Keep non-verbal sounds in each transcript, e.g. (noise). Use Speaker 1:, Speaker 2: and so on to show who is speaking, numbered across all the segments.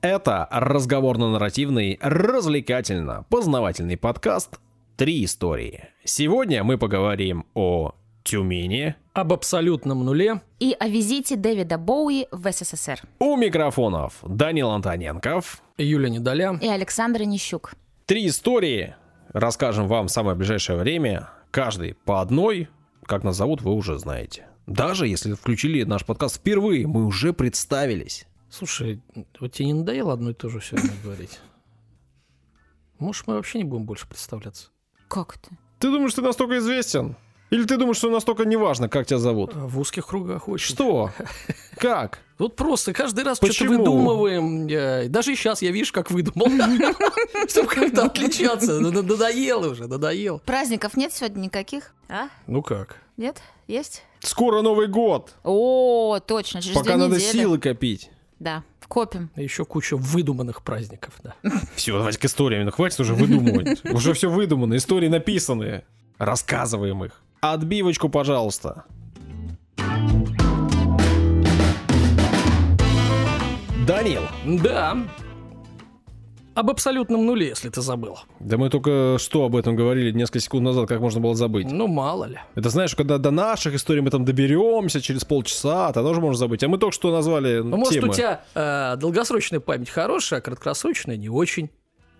Speaker 1: Это разговорно-нарративный, развлекательно-познавательный подкаст «Три истории». Сегодня мы поговорим о Тюмени.
Speaker 2: Об абсолютном нуле.
Speaker 3: И о визите Дэвида Боуи в СССР.
Speaker 1: У микрофонов Данил Антоненков.
Speaker 2: Юля Недоля.
Speaker 3: И Александр Нищук.
Speaker 1: Три истории расскажем вам в самое ближайшее время. Каждый по одной. Как нас зовут, вы уже знаете. Даже если включили наш подкаст впервые, мы уже представились.
Speaker 2: Слушай, вот тебе не надоело одно и то же все время (laughs) говорить? Может, мы вообще не будем больше представляться?
Speaker 3: Как это?
Speaker 1: Ты думаешь, ты настолько известен? Или ты думаешь, что настолько неважно, как тебя зовут?
Speaker 2: В узких кругах очень.
Speaker 1: Что? (laughs) Как?
Speaker 2: Вот просто каждый раз что-то выдумываем. Даже сейчас я, видишь, как выдумал. (laughs) Чтобы как-то отличаться. Надоело уже, надоел.
Speaker 3: Праздников нет сегодня никаких? А?
Speaker 2: Ну как?
Speaker 3: Нет? Есть?
Speaker 1: Скоро Новый год.
Speaker 3: О, точно, через
Speaker 1: Пока надо силы копить.
Speaker 3: Да, копим.
Speaker 2: А Еще куча выдуманных праздников, да. (laughs)
Speaker 1: Все, давайте к историям. Ну хватит уже выдумывать. (laughs) Уже все выдумано. Истории написаны. Рассказываем их. Отбивочку, пожалуйста. Данил.
Speaker 2: Да. Об абсолютном нуле, если ты забыл.
Speaker 1: Да мы только что об этом говорили несколько секунд назад, как можно было забыть.
Speaker 2: Ну, мало ли.
Speaker 1: Это знаешь, когда до наших историй мы там доберемся через полчаса, тогда уже можно забыть. А мы только что назвали
Speaker 2: Ну, может,
Speaker 1: темы.
Speaker 2: у тебя э, долгосрочная память хорошая, а краткосрочная не очень.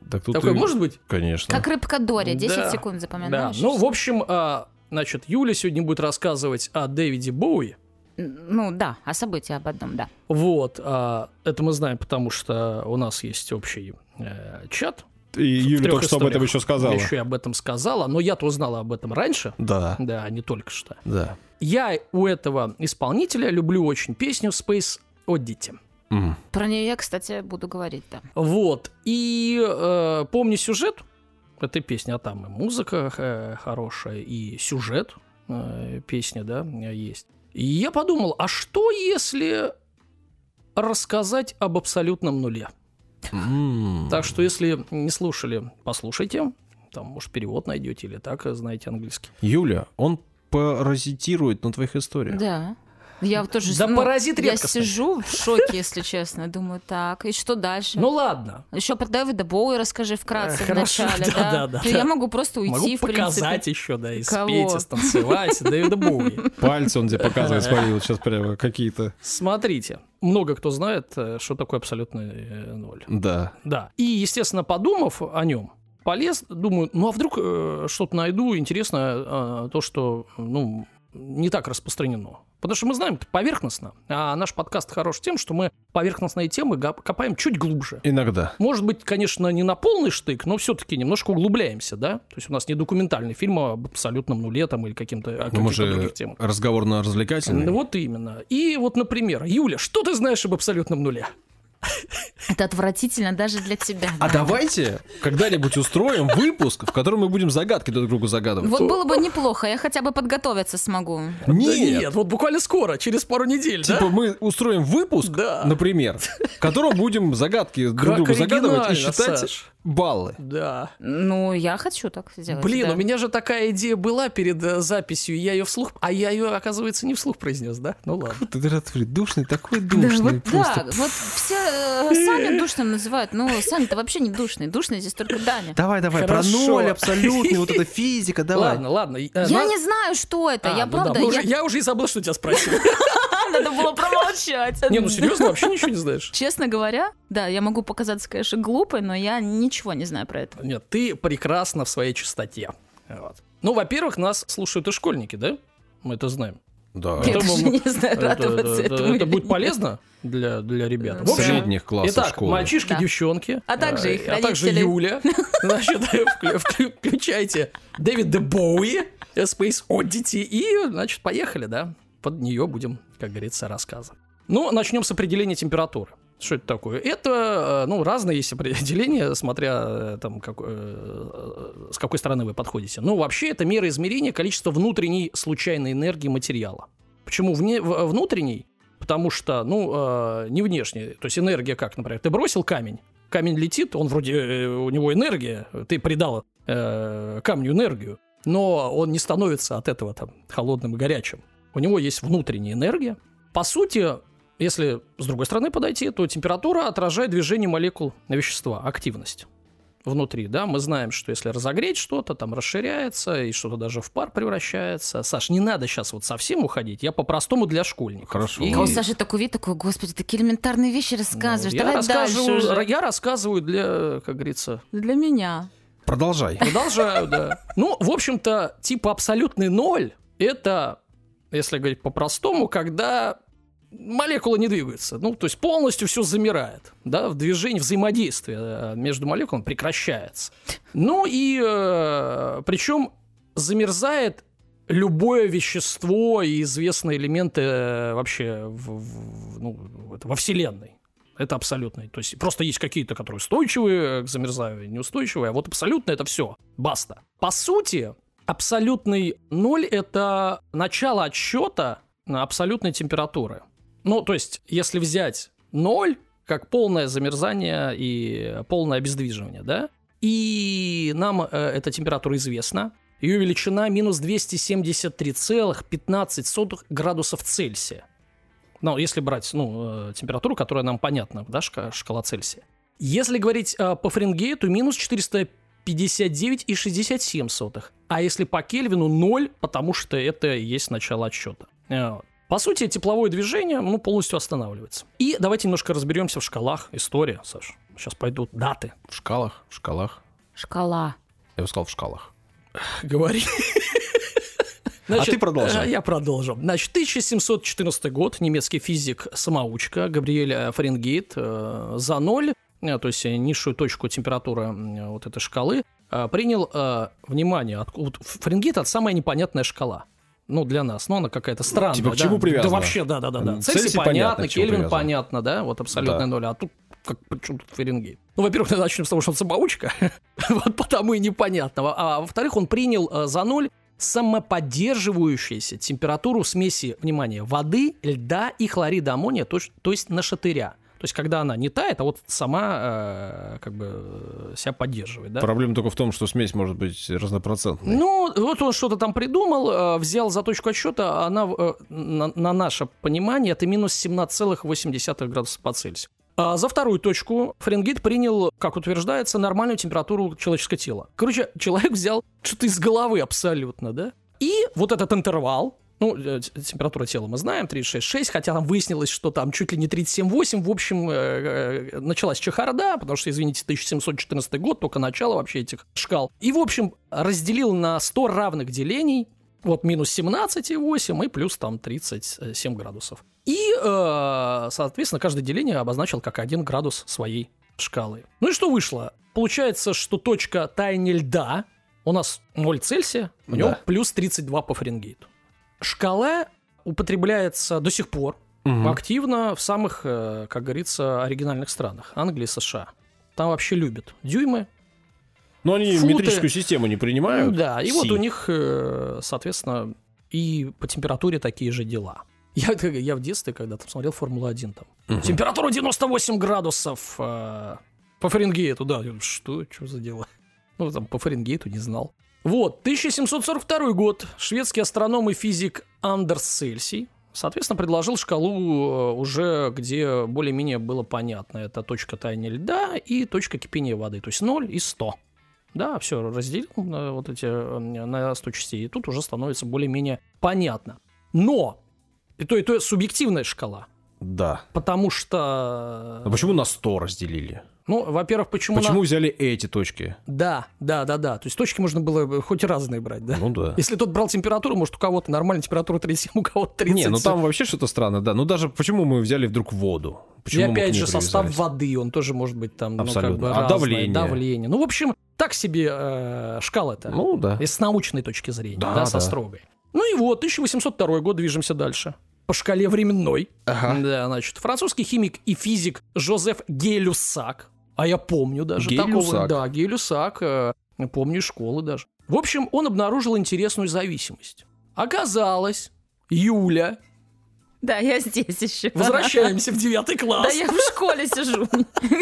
Speaker 1: Так тут
Speaker 2: Такое
Speaker 1: и-
Speaker 2: может быть?
Speaker 1: Конечно.
Speaker 3: Как рыбка Дори, 10
Speaker 2: Да.
Speaker 3: секунд
Speaker 2: Да.
Speaker 3: запоминаешь?
Speaker 2: Ну, в общем, а, значит, Юля сегодня будет рассказывать о Дэвиде Боуи.
Speaker 3: Ну да, о событии об одном, да.
Speaker 2: Вот, а, это мы знаем, потому что у нас есть общий э, чат.
Speaker 1: И Юля только что об этом еще сказала.
Speaker 2: Еще и об этом сказала, но я-то узнала об этом раньше.
Speaker 1: Да,
Speaker 2: Да, а не только что.
Speaker 1: да.
Speaker 2: Я у этого исполнителя люблю очень песню Space Oddity.
Speaker 1: М.
Speaker 3: Про нее я, кстати, буду говорить, да.
Speaker 2: Вот. И э, помню сюжет этой песни, а там и музыка э, хорошая, и сюжет э, песни, да, есть. И я подумал, а что если рассказать об абсолютном нуле?
Speaker 1: М.
Speaker 2: Так что, если не слушали, послушайте. Там, может, перевод найдете или так знаете английский.
Speaker 1: Юля, он паразитирует на твоих историях.
Speaker 3: Да. Я вот тоже...
Speaker 2: Да
Speaker 3: ну,
Speaker 2: паразит
Speaker 3: Я
Speaker 2: редкостный.
Speaker 3: сижу в шоке, если честно. Думаю, так, и что дальше?
Speaker 2: Ну ладно.
Speaker 3: Еще про Дэвида Боуи расскажи вкратце
Speaker 2: Э, хорошо,
Speaker 3: в начале,
Speaker 2: да,
Speaker 3: да?
Speaker 2: да, да.
Speaker 3: Я могу просто уйти,
Speaker 2: Могу
Speaker 3: в
Speaker 2: показать
Speaker 3: принципе.
Speaker 2: еще, да, и
Speaker 3: Кого?
Speaker 2: спеть, и станцевать. Дэвида Боуи.
Speaker 1: Пальцы он тебе показывает, смотри, вот сейчас прямо какие-то.
Speaker 2: Смотрите, много кто знает, э, что такое абсолютный э, ноль.
Speaker 1: Да.
Speaker 2: Да. И, естественно, подумав о нем, полез, думаю, ну а вдруг э, что-то найду интересное, э, то, что, ну, не так распространено. Потому что мы знаем это поверхностно, а наш подкаст хорош тем, что мы поверхностные темы копаем чуть глубже.
Speaker 1: Иногда.
Speaker 2: Может быть, конечно, не на полный штык, но все-таки немножко углубляемся, да? То есть у нас не документальный фильм об абсолютном нуле там или каким-то, о
Speaker 1: Ну, мы
Speaker 2: каких-то
Speaker 1: же
Speaker 2: других темах.
Speaker 1: разговорно-развлекательный.
Speaker 2: Вот именно. И вот, например, Юля, что ты знаешь об абсолютном нуле?
Speaker 3: Это отвратительно даже для тебя.
Speaker 1: А
Speaker 3: да.
Speaker 1: давайте когда-нибудь устроим выпуск, в котором мы будем загадки друг другу загадывать.
Speaker 3: Вот было бы неплохо, я хотя бы подготовиться смогу.
Speaker 2: Да
Speaker 1: Нет.
Speaker 2: нет, вот буквально скоро, через пару недель, да?
Speaker 1: Типа мы устроим выпуск,
Speaker 2: Да.
Speaker 1: например, в котором будем загадки друг
Speaker 2: Как
Speaker 1: другу загадывать и считать
Speaker 2: Саш.
Speaker 1: Баллы.
Speaker 2: Да.
Speaker 3: Ну, я хочу так сделать.
Speaker 2: Блин,
Speaker 3: да.
Speaker 2: у меня же такая идея была перед э, записью, я ее вслух... А я ее, оказывается, не вслух произнес, да? Ну ладно.
Speaker 1: Ты ты душный, такой
Speaker 3: Да,
Speaker 1: душный.
Speaker 3: вот да, вот все э, Саню душным называют, но Саня-то вообще не душный. Душный здесь только Даня.
Speaker 1: Давай, давай,
Speaker 2: Хорошо.
Speaker 1: про ноль абсолютный, вот эта (laughs) физика, давай.
Speaker 2: Ладно, ладно. э,
Speaker 3: Я
Speaker 2: на-
Speaker 3: не знаю, что это,
Speaker 2: А,
Speaker 3: я
Speaker 2: ну да,
Speaker 3: правда... я-
Speaker 2: уже- Я уже и забыл, что тебя спросил. (laughs)
Speaker 3: Надо было промолчать.
Speaker 2: Не, ну серьезно, вообще ничего не знаешь?
Speaker 3: Честно говоря, да, я могу показаться, конечно, глупой, но я ничего не знаю про это.
Speaker 2: Нет, ты прекрасна в своей чистоте. Вот. Ну, во-первых, нас слушают и школьники, да? Мы это знаем.
Speaker 1: Да.
Speaker 3: Я
Speaker 2: Это
Speaker 3: даже
Speaker 2: мы-
Speaker 3: не знаю,
Speaker 2: Это,
Speaker 3: радоваться
Speaker 2: это-
Speaker 3: этому.
Speaker 2: это будет
Speaker 3: нет.
Speaker 2: полезно для, для ребят. В общем,
Speaker 1: Средних классов
Speaker 2: Итак,
Speaker 1: школы.
Speaker 2: мальчишки,
Speaker 3: Да.
Speaker 2: девчонки.
Speaker 3: А также
Speaker 2: э,
Speaker 3: их
Speaker 2: А также. Юля. (laughs) Значит, вклю- вклю- включайте Дэвида Боуи, Space Oddity, и, значит, поехали, да? Под нее будем, как говорится, рассказывать. Ну, начнем с определения температуры. Что это такое? Это, э, ну, разные есть определения, смотря э, там, как, э, с какой стороны вы подходите. Ну, вообще, это мера измерения количества внутренней случайной энергии материала. Почему вне, в- внутренней? Потому что, ну, э, не внешний. То есть энергия как, например, ты бросил камень, камень летит, он вроде, э, у него энергия, ты придал э, камню энергию, но он не становится от этого там холодным и горячим. У него есть внутренняя энергия. По сути, если с другой стороны подойти, то температура отражает движение молекул вещества, активность внутри, да, мы знаем, что если разогреть что-то, там расширяется, и что-то даже в пар превращается. Саш, не надо сейчас вот совсем уходить, я по-простому для школьников.
Speaker 1: Хорошо.
Speaker 2: И-
Speaker 3: А у Саши такой вид, такой, господи, такие элементарные вещи рассказываешь.
Speaker 2: Ну, я,
Speaker 3: Давай
Speaker 2: рассказываю,
Speaker 3: дальше уже.
Speaker 2: я рассказываю для, как говорится,
Speaker 3: Для меня.
Speaker 1: Продолжай.
Speaker 2: продолжаю, да. Ну, в общем-то, типа абсолютный ноль, это, если говорить по-простому, когда молекулы не двигаются. Ну, то есть полностью все замирает, да, в движении, взаимодействие э, между молекулами прекращается. Ну и причем замерзает любое вещество и известные элементы э, вообще в- в- ну, это во Вселенной. Это абсолютный. То есть просто есть какие-то, которые устойчивые к замерзанию, неустойчивые, а вот абсолютно это все. Баста. По сути, Абсолютный ноль – это начало отсчета абсолютной температуры. Ну, то есть, если взять ноль, как полное замерзание и полное обездвиживание, да? И нам э, эта температура известна. Ее величина минус 273,15 градусов Цельсия. Ну, если брать ну, э, температуру, которая нам понятна, да, шка шкала Цельсия. Если говорить э, по Фаренгейту, минус 450 59,67. А если по Кельвину 0, потому что это и есть начало отсчета. Э, по сути, тепловое движение ну, полностью останавливается. И давайте немножко разберемся в шкалах. История, Саш. Сейчас пойдут даты.
Speaker 1: В шкалах, в шкалах.
Speaker 3: Шкала.
Speaker 1: Я бы сказал в шкалах. (laughs)
Speaker 2: Говори.
Speaker 1: Значит, а ты продолжай.
Speaker 2: Э, я продолжу. Значит, 1714 год, немецкий физик-самоучка Габриэль Фаренгейт э, за ноль то есть э, низшую точку температуры э, вот этой шкалы, э, принял, э, внимание, от, вот Фаренгейт – это самая непонятная шкала. Ну, для нас, но она какая-то странная.
Speaker 1: типа к
Speaker 2: да.
Speaker 1: чему привязана?
Speaker 2: Да вообще, да-да-да. Цельсий,
Speaker 1: Цельсий понятно,
Speaker 2: Кельвин понятно, да, вот абсолютная
Speaker 1: Да.
Speaker 2: ноль. А тут как, почему тут Фаренгейт? Ну, во-первых, начнем с того, что он самоучка, (laughs) вот потому и непонятно. А во-вторых, он принял э, за ноль самоподдерживающуюся температуру смеси, внимание, воды, льда и хлорида аммония, то, то есть на шатыря. То есть, когда она не тает, а вот сама э, как бы э, себя поддерживает, да?
Speaker 1: Проблема только в том, что смесь может быть разнопроцентной.
Speaker 2: Ну, вот он что-то там придумал, э, взял за точку отсчета, она э, на, на наше понимание это минус 17,8 градуса по Цельсию. А за вторую точку Фаренгейт принял, как утверждается, нормальную температуру человеческого тела. Короче, человек взял что-то из головы абсолютно, да? И вот этот интервал, ну, э, температура тела мы знаем, 36,6, хотя там выяснилось, что там чуть ли не 37,8. В общем, э, э, началась чехарда, потому что, извините, 1714 год, только начало вообще этих шкал. И, в общем, разделил на 100 равных делений, вот минус 17,8 и плюс там 37 градусов. И, э, соответственно, каждое деление обозначил как 1 градус своей шкалы. Ну и что вышло? Получается, что точка таяния льда у нас 0 Цельсия, в нем
Speaker 1: Да.
Speaker 2: плюс 32 по Фаренгейту. Шкала употребляется до сих пор
Speaker 1: Мгм.
Speaker 2: активно в самых, э, как говорится, оригинальных странах. Англии, США. Там вообще любят дюймы.
Speaker 1: Но они
Speaker 2: футы.
Speaker 1: метрическую систему не принимают.
Speaker 2: Да, и вот
Speaker 1: Си.
Speaker 2: у них, э, соответственно, и по температуре такие же дела. (laughs) Я, я в детстве когда-то смотрел Формулу-1 там.
Speaker 1: Мгм.
Speaker 2: Температура 98 градусов э, по Фаренгейту, да. Что, что за дело? (laughs) Ну, там по Фаренгейту не знал. Вот, 1742 год. Шведский астроном и физик Андерс Цельсий, соответственно, предложил шкалу э, уже, где более-менее было понятно. Это точка таяния льда и точка кипения воды. То есть 0 и 100. Да, все, разделил на вот эти э, на 100 частей, и тут уже становится более-менее понятно. Но и то, и то субъективная шкала.
Speaker 1: Да.
Speaker 2: Потому что...
Speaker 1: А почему на 100 разделили?
Speaker 2: Ну, во-первых, почему... на-
Speaker 1: Почему взяли эти точки?
Speaker 2: Да, да, да, да. То есть точки можно было бы хоть разные брать, да?
Speaker 1: Ну да.
Speaker 2: Если тот брал температуру, может, у кого-то нормальная температура 37, у кого-то 30.
Speaker 1: Не, ну там вообще что-то странно, да. Ну даже почему мы взяли вдруг воду?
Speaker 2: И
Speaker 1: Почему к
Speaker 2: опять же, состав воды, он тоже может быть там, ну, как
Speaker 1: Абсолютно.
Speaker 2: бы
Speaker 1: А
Speaker 2: разное.
Speaker 1: давление?
Speaker 2: Давление. Ну, в общем, так себе э, шкала-то.
Speaker 1: Ну да.
Speaker 2: Если с научной точки зрения, да,
Speaker 1: Да,
Speaker 2: со
Speaker 1: да.
Speaker 2: строгой. Ну и вот, 1802 год, движемся дальше. По шкале временной.
Speaker 1: Ага.
Speaker 2: Да, значит, французский химик и физик Жозеф Гей-Люсак, а я помню даже такого.
Speaker 1: Гей-Люсак.
Speaker 2: Да, Гей-Люсак, э, помню школы даже. В общем, он обнаружил интересную зависимость. Оказалось, Юля
Speaker 3: Да, я здесь еще.
Speaker 2: Возвращаемся в девятый
Speaker 3: Да
Speaker 2: класс.
Speaker 3: я в школе сижу.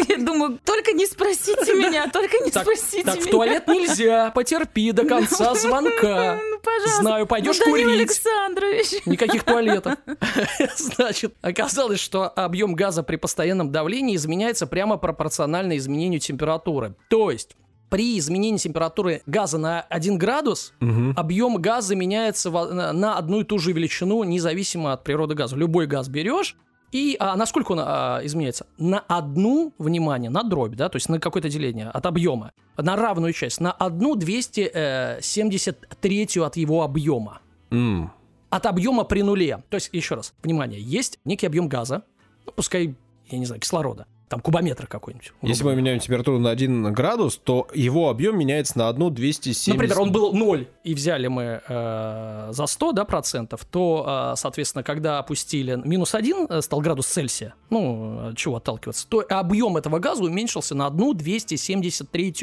Speaker 3: Я думаю, только не спросите меня, только не спросите
Speaker 2: так в
Speaker 3: меня.
Speaker 2: туалет нельзя, потерпи до конца звонка.
Speaker 3: Ну, пожалуйста.
Speaker 2: Знаю, пойдешь
Speaker 3: Ну,
Speaker 2: курить.
Speaker 3: Александрович.
Speaker 2: Никаких туалетов. (laughs) Значит, оказалось, что объем газа при постоянном давлении изменяется прямо пропорционально изменению температуры. То есть при изменении температуры газа на 1 градус объем газа меняется на одну и ту же величину, независимо от природы газа. Любой газ берешь, и а, насколько он а, изменяется? На одну, внимание, на дробь, да, то есть на какое-то деление от объема, на равную часть, на одну 273 от его объема
Speaker 1: М,
Speaker 2: от объема при нуле. То есть, еще раз, внимание, есть некий объем газа, ну, пускай, я не знаю, кислорода, там кубометр какой-нибудь. грубо
Speaker 1: Если мы меняем температуру на 1 градус, то его объем меняется на 1 270.
Speaker 2: Например, он был 0, и взяли мы э, за 100 да, процентов, то, э, соответственно, когда опустили минус 1 э, стал градус Цельсия, ну, от чего отталкиваться, то объем этого газа уменьшился на 1 273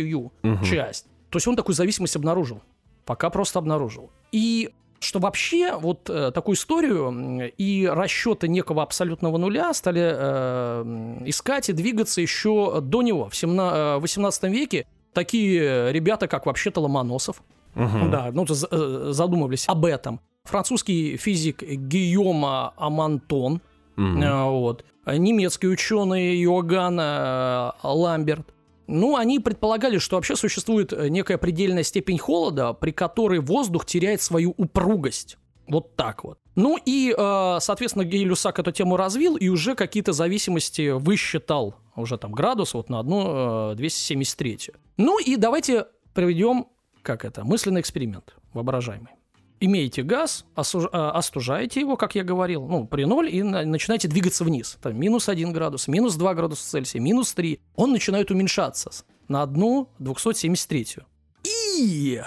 Speaker 2: часть. То есть он такую зависимость обнаружил. Пока просто обнаружил. И что вообще вот э, такую историю и расчеты некого абсолютного нуля стали э, искать и двигаться еще до него. В 17 э, 18 веке такие ребята, как вообще-то Ломоносов,
Speaker 1: Мгм.
Speaker 2: да, ну, э, задумывались об этом. Французский физик Гийома Амантон, э, вот, немецкий ученый Иоганн э, Ламберт. Ну, они предполагали, что вообще существует э, некая предельная степень холода, при которой воздух теряет свою упругость. Вот так вот. Ну и, э, соответственно, Гей-Люсак эту тему развил и уже какие-то зависимости высчитал уже там градус вот на одну э, 273. Ну и давайте проведем, как это, мысленный эксперимент воображаемый. Имеете газ, э, остужаете его, как я говорил, ну, при ноль, и на- начинаете двигаться вниз. Там минус 1 градус, минус 2 градуса Цельсия, минус 3. Он начинает уменьшаться на одну 273. И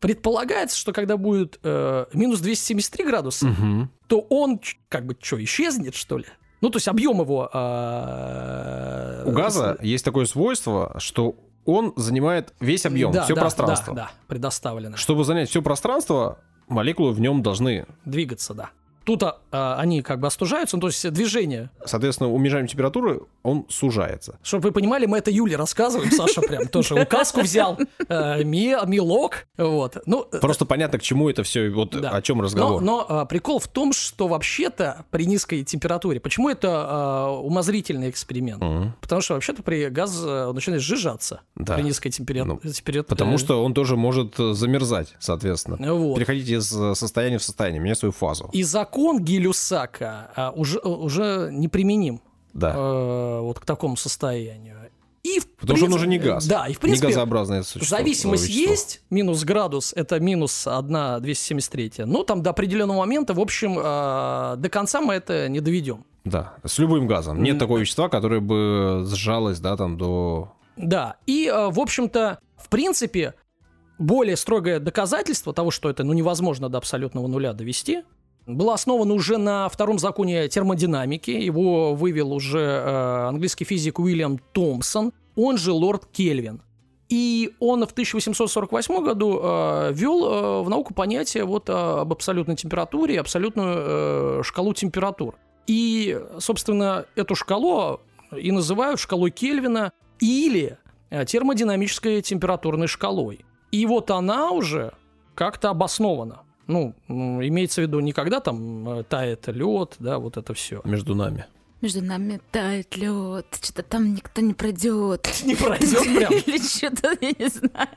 Speaker 2: предполагается, что когда будет э, минус 273 градуса,
Speaker 1: Мгм.
Speaker 2: то он как бы что, исчезнет, что ли? Ну, то есть объем его... э,
Speaker 1: У газа есть такое свойство, что он занимает весь объем,
Speaker 2: Да,
Speaker 1: все
Speaker 2: да,
Speaker 1: пространство.
Speaker 2: Да, да, предоставлено.
Speaker 1: Чтобы занять все пространство, молекулы в нем должны,
Speaker 2: Двигаться, да. Тут а, а, они как бы остужаются, ну, то есть движение.
Speaker 1: соответственно, уменьшаем температуру, он сужается.
Speaker 2: Чтобы вы понимали, мы это Юле рассказываем, Саша прям тоже указку взял, э, ми- милок, вот. Ну, э,
Speaker 1: Просто понятно, к чему это все, вот о чем разговор.
Speaker 2: но, а, прикол в том, что вообще-то при низкой температуре, почему это а, умозрительный эксперимент? Потому что вообще-то при газ э, начинает сжижаться при низкой температуре.
Speaker 1: Ну, Потому что он тоже может замерзать, соответственно. Переходить из состояния в состояние, менять свою фазу.
Speaker 2: И закон Гилюсака а, уже, уже неприменим
Speaker 1: Да.
Speaker 2: э, вот к такому состоянию. И в
Speaker 1: Потому что он уже не газ.
Speaker 2: Да, и в
Speaker 1: не
Speaker 2: принципе
Speaker 1: газообразное существо.
Speaker 2: зависимость
Speaker 1: вещество.
Speaker 2: есть, минус градус, это минус 1 273. Ну, там до определенного момента, в общем, э, до конца мы это не доведем.
Speaker 1: Да, с любым газом. Нет такого вещества, которое бы сжалось, да, там до...
Speaker 2: Да, и, э, в общем-то, в принципе, более строгое доказательство того, что это ну, невозможно до абсолютного нуля довести, было основано уже на втором законе термодинамики. Его вывел уже э, английский физик Уильям Томпсон, он же лорд Кельвин. И он в 1848 году э, ввел э, в науку понятие вот э, об абсолютной температуре абсолютную э, шкалу температур. И, собственно, эту шкалу и называют шкалой Кельвина или э, термодинамической температурной шкалой. И вот она уже как-то обоснована. Ну, имеется в виду не когда там э, тает лед, да, вот это все.
Speaker 1: между нами.
Speaker 3: Между нами тает лед, что-то там никто не пройдет. (laughs)
Speaker 2: Не пройдет прям. (laughs)
Speaker 3: Или что-то, я не знаю.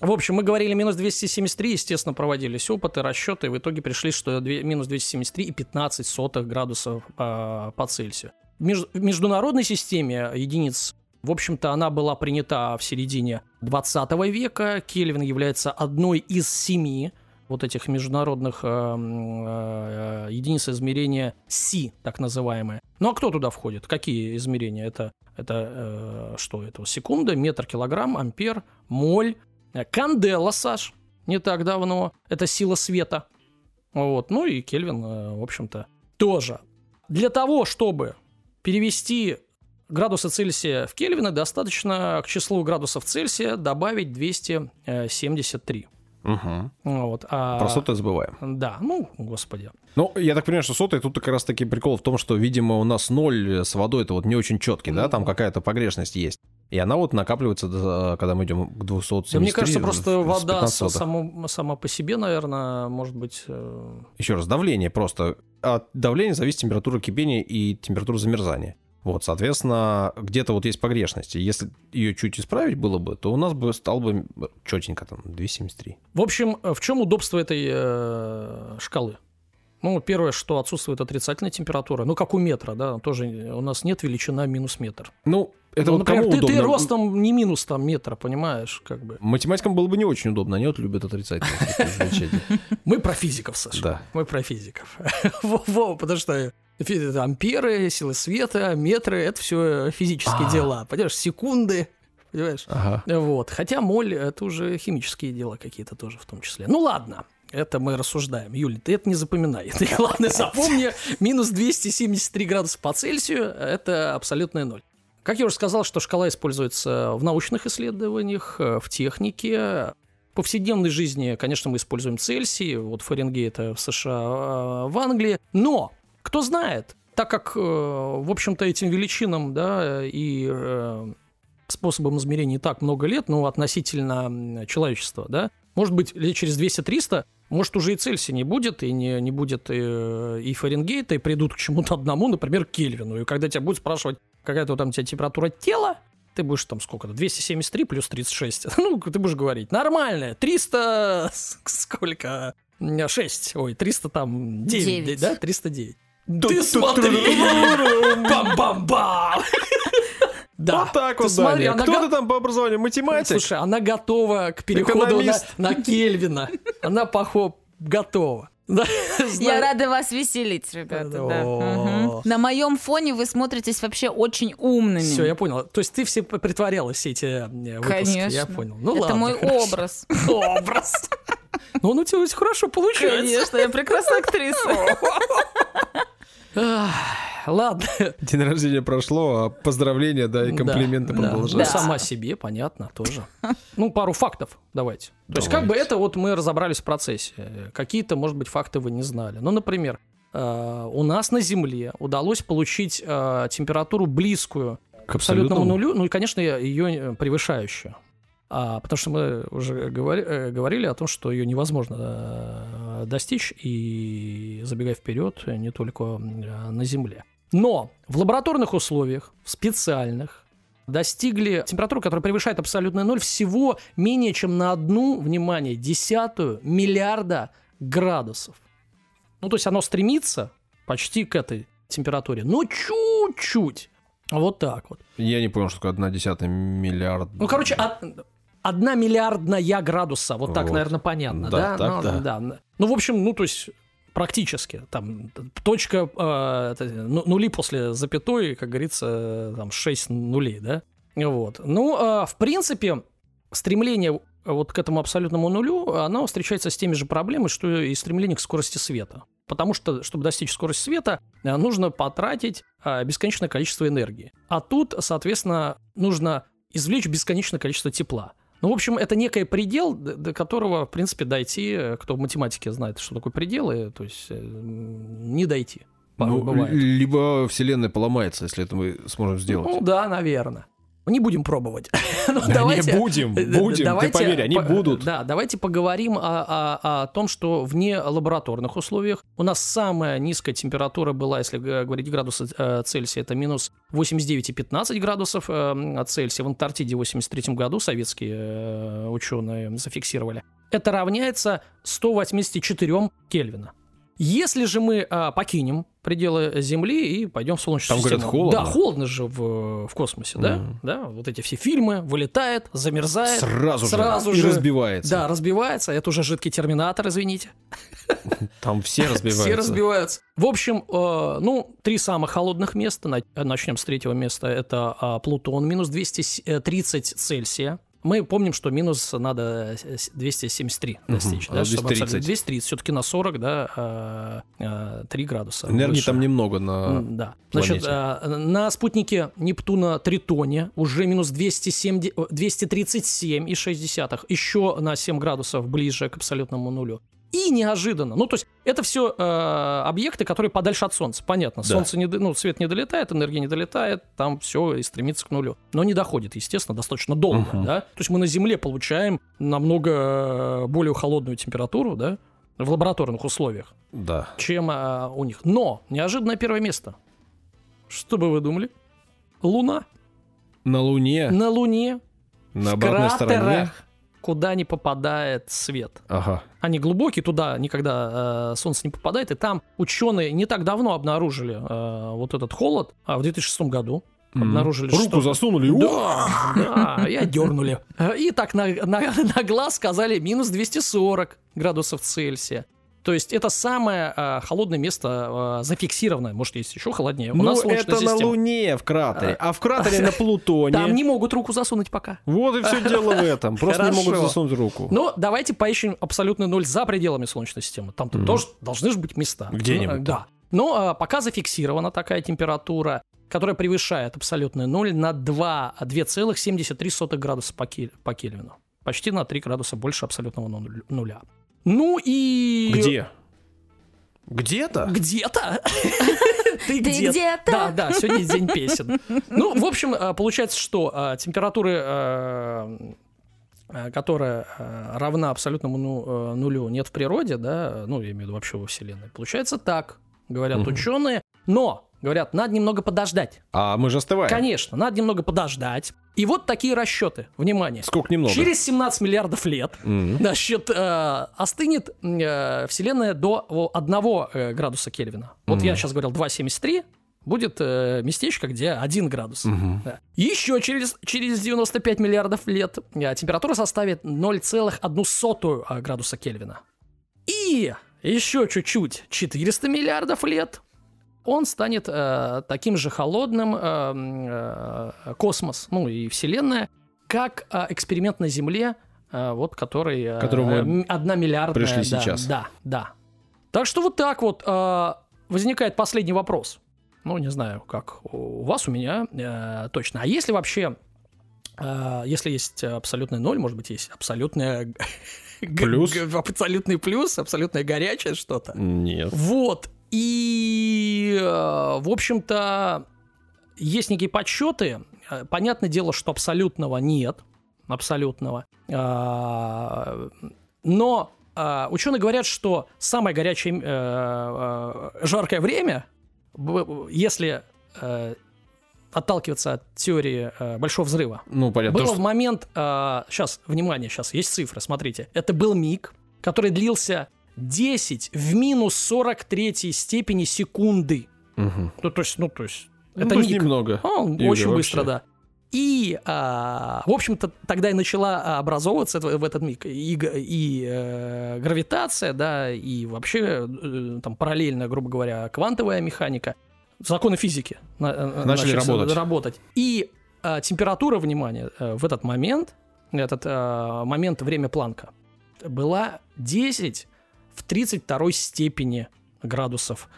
Speaker 2: В общем, мы говорили минус 273, естественно, проводились опыты, расчеты, и в итоге пришли, что минус 273 и 15 сотых градусов а, по Цельсию. Меж- в международной системе единиц, в общем-то, она была принята в середине 20 века. Кельвин является одной из семи вот этих международных э, э, единиц измерения Си, так называемые. Ну а кто туда входит? Какие измерения? Это, это э, что? Это секунда, метр, килограмм, ампер, моль, э, кандела, Саш, не так давно. Это сила света. Вот. Ну и Кельвин, э, в общем-то, тоже. Для того, чтобы перевести градусы Цельсия в Кельвины, достаточно к числу градусов Цельсия добавить 273.
Speaker 1: Угу.
Speaker 2: Вот, а-
Speaker 1: Про сотые забываем.
Speaker 2: Да, ну, господи.
Speaker 1: Ну, я так понимаю, что сотые тут как раз таки прикол в том, что, видимо, у нас ноль с водой это вот не очень четкий, да, там какая-то погрешность есть. И она вот накапливается, до- когда мы идем к 273.
Speaker 2: Да, мне кажется, просто вода
Speaker 1: 15
Speaker 2: с-
Speaker 1: сотых.
Speaker 2: само, сама по себе, наверное, может быть... э,
Speaker 1: Еще раз, давление просто. От давления зависит температура кипения и температура замерзания. Вот, соответственно, где-то вот есть погрешности. Если ее чуть исправить было бы, то у нас бы стал бы четенько там 273.
Speaker 2: В общем, э, в чем удобство этой э, шкалы? Ну, первое, что отсутствует отрицательная температура. Ну, как у метра, да, тоже у нас нет величина минус метр.
Speaker 1: Ну, это
Speaker 2: ну,
Speaker 1: вот
Speaker 2: например,
Speaker 1: кому
Speaker 2: ты, ты
Speaker 1: удобно?
Speaker 2: ростом не минус там метра, понимаешь, как бы.
Speaker 1: Математикам было бы не очень удобно, они вот любят отрицательные. (laughs)
Speaker 2: Мы про физиков, Саша.
Speaker 1: Да.
Speaker 2: Мы про физиков. (laughs) Во-во, потому что амперы, силы света, метры — это все физические
Speaker 1: А.
Speaker 2: дела. Понимаешь, секунды, понимаешь?
Speaker 1: Ага.
Speaker 2: Вот. Хотя моль — это уже химические дела какие-то тоже в том числе. Ну ладно, это мы рассуждаем. Юля, ты это не запоминай. (laughs) Ты, главное, (laughs) запомни, минус 273 градуса по Цельсию — это абсолютная ноль. Как я уже сказал, что шкала используется в научных исследованиях, э, в технике. В повседневной жизни, конечно, мы используем Цельсий, вот Фаренгейт в США, э, в Англии. Но, кто знает, так как, э, в общем-то, этим величинам, да, и э, способом измерения так много лет, ну, относительно человечества, да, может быть, лет через 200-300, может, уже и Цельсия не будет, и не, не будет и, и Фаренгейта, и придут к чему-то одному, например, к Кельвину. И когда тебя будут спрашивать, какая-то там у тебя температура тела, ты будешь там сколько-то, 273 плюс 36. (laughs) Ну, ты будешь говорить, нормально, 300, с- сколько? 6, ой, 300 там 9,
Speaker 3: Девять.
Speaker 2: да, 309. Ты смотри! (laughs) Бам-бам-бам! Да.
Speaker 1: Вот так
Speaker 2: Ты
Speaker 1: вот,
Speaker 2: смотри,
Speaker 1: Даня.
Speaker 2: она
Speaker 1: Кто
Speaker 2: го-
Speaker 1: ты там по образованию? Математик?
Speaker 2: Слушай, она готова к переходу на,
Speaker 1: Экономист.
Speaker 2: на Кельвина. Она, поход, готова. (laughs) Да,
Speaker 3: Я рада вас веселить, ребята. да. На моем фоне вы смотритесь вообще очень умными.
Speaker 2: Все, я понял. То есть ты все притворяла все эти э, выпуски.
Speaker 3: Конечно.
Speaker 2: Я понял. Ну
Speaker 3: Это
Speaker 2: ладно,
Speaker 3: мой
Speaker 2: хорошо.
Speaker 3: образ. (laughs)
Speaker 2: Образ. Ну, он у тебя очень хорошо получается.
Speaker 3: Конечно, я прекрасная актриса.
Speaker 2: Ладно. (laughs)
Speaker 1: День рождения прошло, а поздравления, да, и комплименты
Speaker 2: Да, да.
Speaker 1: продолжаются.
Speaker 2: Ну, сама себе, понятно, тоже. (laughs) Ну, пару фактов давайте. То есть, как бы это вот мы разобрались в процессе. Э, Какие-то, может быть, факты вы не знали. Ну, например, э, у нас на Земле удалось получить э, температуру близкую
Speaker 1: К
Speaker 2: абсолютному нулю, ну и, конечно, ее превышающую. А, потому что мы уже говори- э, говорили о том, что ее невозможно э, достичь, и забегая вперед, не только э, на Земле. Но в лабораторных условиях, в специальных, достигли температуру, которая превышает абсолютный ноль, всего менее чем на одну, внимание, десятую миллиарда градусов. Ну, то есть оно стремится почти к этой температуре, но чуть-чуть. Вот так вот.
Speaker 1: Я не понял, что такое одна десятая миллиард.
Speaker 2: Ну, короче, от- одна миллиардная градуса, вот так,
Speaker 1: Вот.
Speaker 2: наверное, понятно,
Speaker 1: Да,
Speaker 2: да?
Speaker 1: так
Speaker 2: ну,
Speaker 1: да.
Speaker 2: Ну, в общем, ну, то есть практически там точка э, ну- нули после запятой, как говорится, там 6 нулей, да? Вот. Ну, а, в принципе, стремление вот к этому абсолютному нулю, оно встречается с теми же проблемами, что и стремление к скорости света. Потому что, чтобы достичь скорости света, э, нужно потратить э, бесконечное количество энергии. А тут, соответственно, нужно извлечь бесконечное количество тепла. Ну, в общем, это некий предел, до которого, в принципе, дойти, э, кто в математике знает, что такое пределы, то есть э, не дойти.
Speaker 1: Ну,
Speaker 2: бывает.
Speaker 1: либо вселенная поломается, если это мы сможем сделать.
Speaker 2: Ну да, наверное. Не будем пробовать. (laughs) Ну,
Speaker 1: Да не
Speaker 2: давайте-
Speaker 1: будем,
Speaker 2: э, (laughs)
Speaker 1: будем,
Speaker 2: давайте
Speaker 1: ты поверь, они
Speaker 2: по-
Speaker 1: будут.
Speaker 2: Да, давайте поговорим о, о- о том, что вне лабораторных условиях у нас самая низкая температура была, если говорить градусы э, Цельсия, это минус 89,15 градусов э, Цельсия. В Антарктиде в 83 году советские э, ученые зафиксировали. Это равняется 184 Кельвина. Если же мы а, покинем пределы Земли и пойдем в Солнечную
Speaker 1: Там, говорят,
Speaker 2: систему.
Speaker 1: холодно.
Speaker 2: Да, холодно же в, в космосе, да?
Speaker 1: Мгм.
Speaker 2: Да, вот эти все фильмы, вылетает, замерзает.
Speaker 1: Сразу,
Speaker 2: Сразу
Speaker 1: же.
Speaker 2: же.
Speaker 1: И разбивается.
Speaker 2: Да, разбивается. Это уже жидкий терминатор, извините.
Speaker 1: Там все разбиваются.
Speaker 2: Все разбиваются. В общем, э, ну, три самых холодных места. На- Начнем с третьего места. Это а, Плутон, минус 230 Цельсия. Мы помним, что минус надо э, с- 273 достичь,
Speaker 1: Мгм,
Speaker 2: да,
Speaker 1: а
Speaker 2: чтобы
Speaker 1: 230.
Speaker 2: абсолютно- 230, все-таки на 40, да, а, а, 3 градуса.
Speaker 1: Энергии
Speaker 2: выше.
Speaker 1: там немного на...
Speaker 2: Да. Значит,
Speaker 1: планете.
Speaker 2: а, на спутнике Нептуна Тритоне уже минус 207, 237,6, еще на 7 градусов ближе к абсолютному нулю. И неожиданно, ну то есть это все объекты, которые подальше от Солнца, понятно.
Speaker 1: Да.
Speaker 2: Солнце не, ну свет не долетает, энергия не долетает, там все и стремится к нулю, но не доходит, естественно, достаточно долго,
Speaker 1: Мгм.
Speaker 2: да. То есть мы на Земле получаем намного э, более холодную температуру, да, в лабораторных условиях
Speaker 1: Да.
Speaker 2: чем а, у них. Но неожиданное первое место. Что бы вы думали? Луна.
Speaker 1: На Луне,
Speaker 2: На Луне,
Speaker 1: на
Speaker 2: в
Speaker 1: обратной стороне.
Speaker 2: кратерах, куда не попадает свет.
Speaker 1: Ага.
Speaker 2: Они глубокие, туда никогда э, солнце не попадает. И там ученые не так давно обнаружили э, вот этот холод, а в 2006 году обнаружили,
Speaker 1: Руку
Speaker 2: что...
Speaker 1: засунули.
Speaker 2: Да, да, и одернули. И так на, на- (laughs) на глаз сказали минус 240 градусов Цельсия. То есть это самое а, холодное место а, зафиксированное. Может, есть еще холоднее. У
Speaker 1: Ну,
Speaker 2: нас
Speaker 1: это на
Speaker 2: система.
Speaker 1: Луне в кратере, а в кратере на Плутоне.
Speaker 2: Там не могут руку засунуть пока.
Speaker 1: Вот и все дело в этом. Просто не могут засунуть руку.
Speaker 2: Но давайте поищем абсолютный ноль за пределами Солнечной системы.
Speaker 1: Мгм.
Speaker 2: тоже должны же быть места.
Speaker 1: Где-нибудь
Speaker 2: Ну, Да. Но а, пока зафиксирована такая температура, которая превышает абсолютный ноль на 2, 2,73 градуса по, кель- по Кельвину. Почти на 3 градуса больше абсолютного нуля. Ну и...
Speaker 1: Где? Где-то?
Speaker 2: Где-то? (laughs) Ты
Speaker 3: Ты
Speaker 2: где-то? Да, да, сегодня день песен. Ну, в общем, э, получается, что э, температуры, э, которая равна абсолютному ну, нулю, нет в природе, да, ну, я имею в виду вообще во Вселенной. Получается так, говорят
Speaker 1: Мгм.
Speaker 2: ученые, но, говорят, надо немного подождать.
Speaker 1: А мы же остываем.
Speaker 2: Конечно, надо немного подождать. И вот такие расчеты, внимание.
Speaker 1: Сколько немного?
Speaker 2: Через 17 миллиардов лет
Speaker 1: М.
Speaker 2: Значит, э, остынет э, Вселенная до 1 градуса Кельвина. Вот
Speaker 1: Мгм.
Speaker 2: я сейчас говорил 2,73, будет э, местечко, где 1 градус.
Speaker 1: Мгм.
Speaker 2: Да. Еще через, через 95 миллиардов лет э, температура составит 0,1 э, градуса Кельвина. И еще чуть-чуть, 400 миллиардов лет, он станет э, таким же холодным, э, э, космос, ну и Вселенная, как э, эксперимент на Земле, э, вот который... э,
Speaker 1: Которому
Speaker 2: м, одна миллиардная.
Speaker 1: пришли
Speaker 2: да,
Speaker 1: сейчас.
Speaker 2: Да, да. Так что вот так вот э, возникает последний вопрос. Ну, не знаю, как у вас, у меня э, точно. А если вообще, э, если есть абсолютный ноль, может быть, есть абсолютная...
Speaker 1: Плюс?
Speaker 2: Абсолютный плюс, абсолютное горячее что-то.
Speaker 1: Нет.
Speaker 2: Вот. И, э, в общем-то, есть некие подсчеты. Э, Понятное дело, что абсолютного нет. Абсолютного. А, Но ученые говорят, что самое горячее, э, э, жаркое время, если э, отталкиваться от теории э, Большого взрыва,
Speaker 1: Ну, понятно.
Speaker 2: было
Speaker 1: то,
Speaker 2: в
Speaker 1: что-
Speaker 2: момент, сейчас, внимание, сейчас есть цифры, смотрите. Это был миг, который длился 10 в минус 43 степени секунды.
Speaker 1: Мгм.
Speaker 2: Ну, то есть, ну, то есть,
Speaker 1: Ну,
Speaker 2: это
Speaker 1: то есть немного.
Speaker 2: А, очень
Speaker 1: вообще.
Speaker 2: быстро, да. И, а, в общем-то, тогда и начала образовываться в этот миг и, и, э, гравитация, да, и вообще э, там параллельно, грубо говоря, квантовая механика, законы физики на- э,
Speaker 1: Начали
Speaker 2: начали
Speaker 1: работать.
Speaker 2: работать. И а, температура, внимание, э, в этот момент, этот а, момент время Планка, была 10 в 32 степени градусов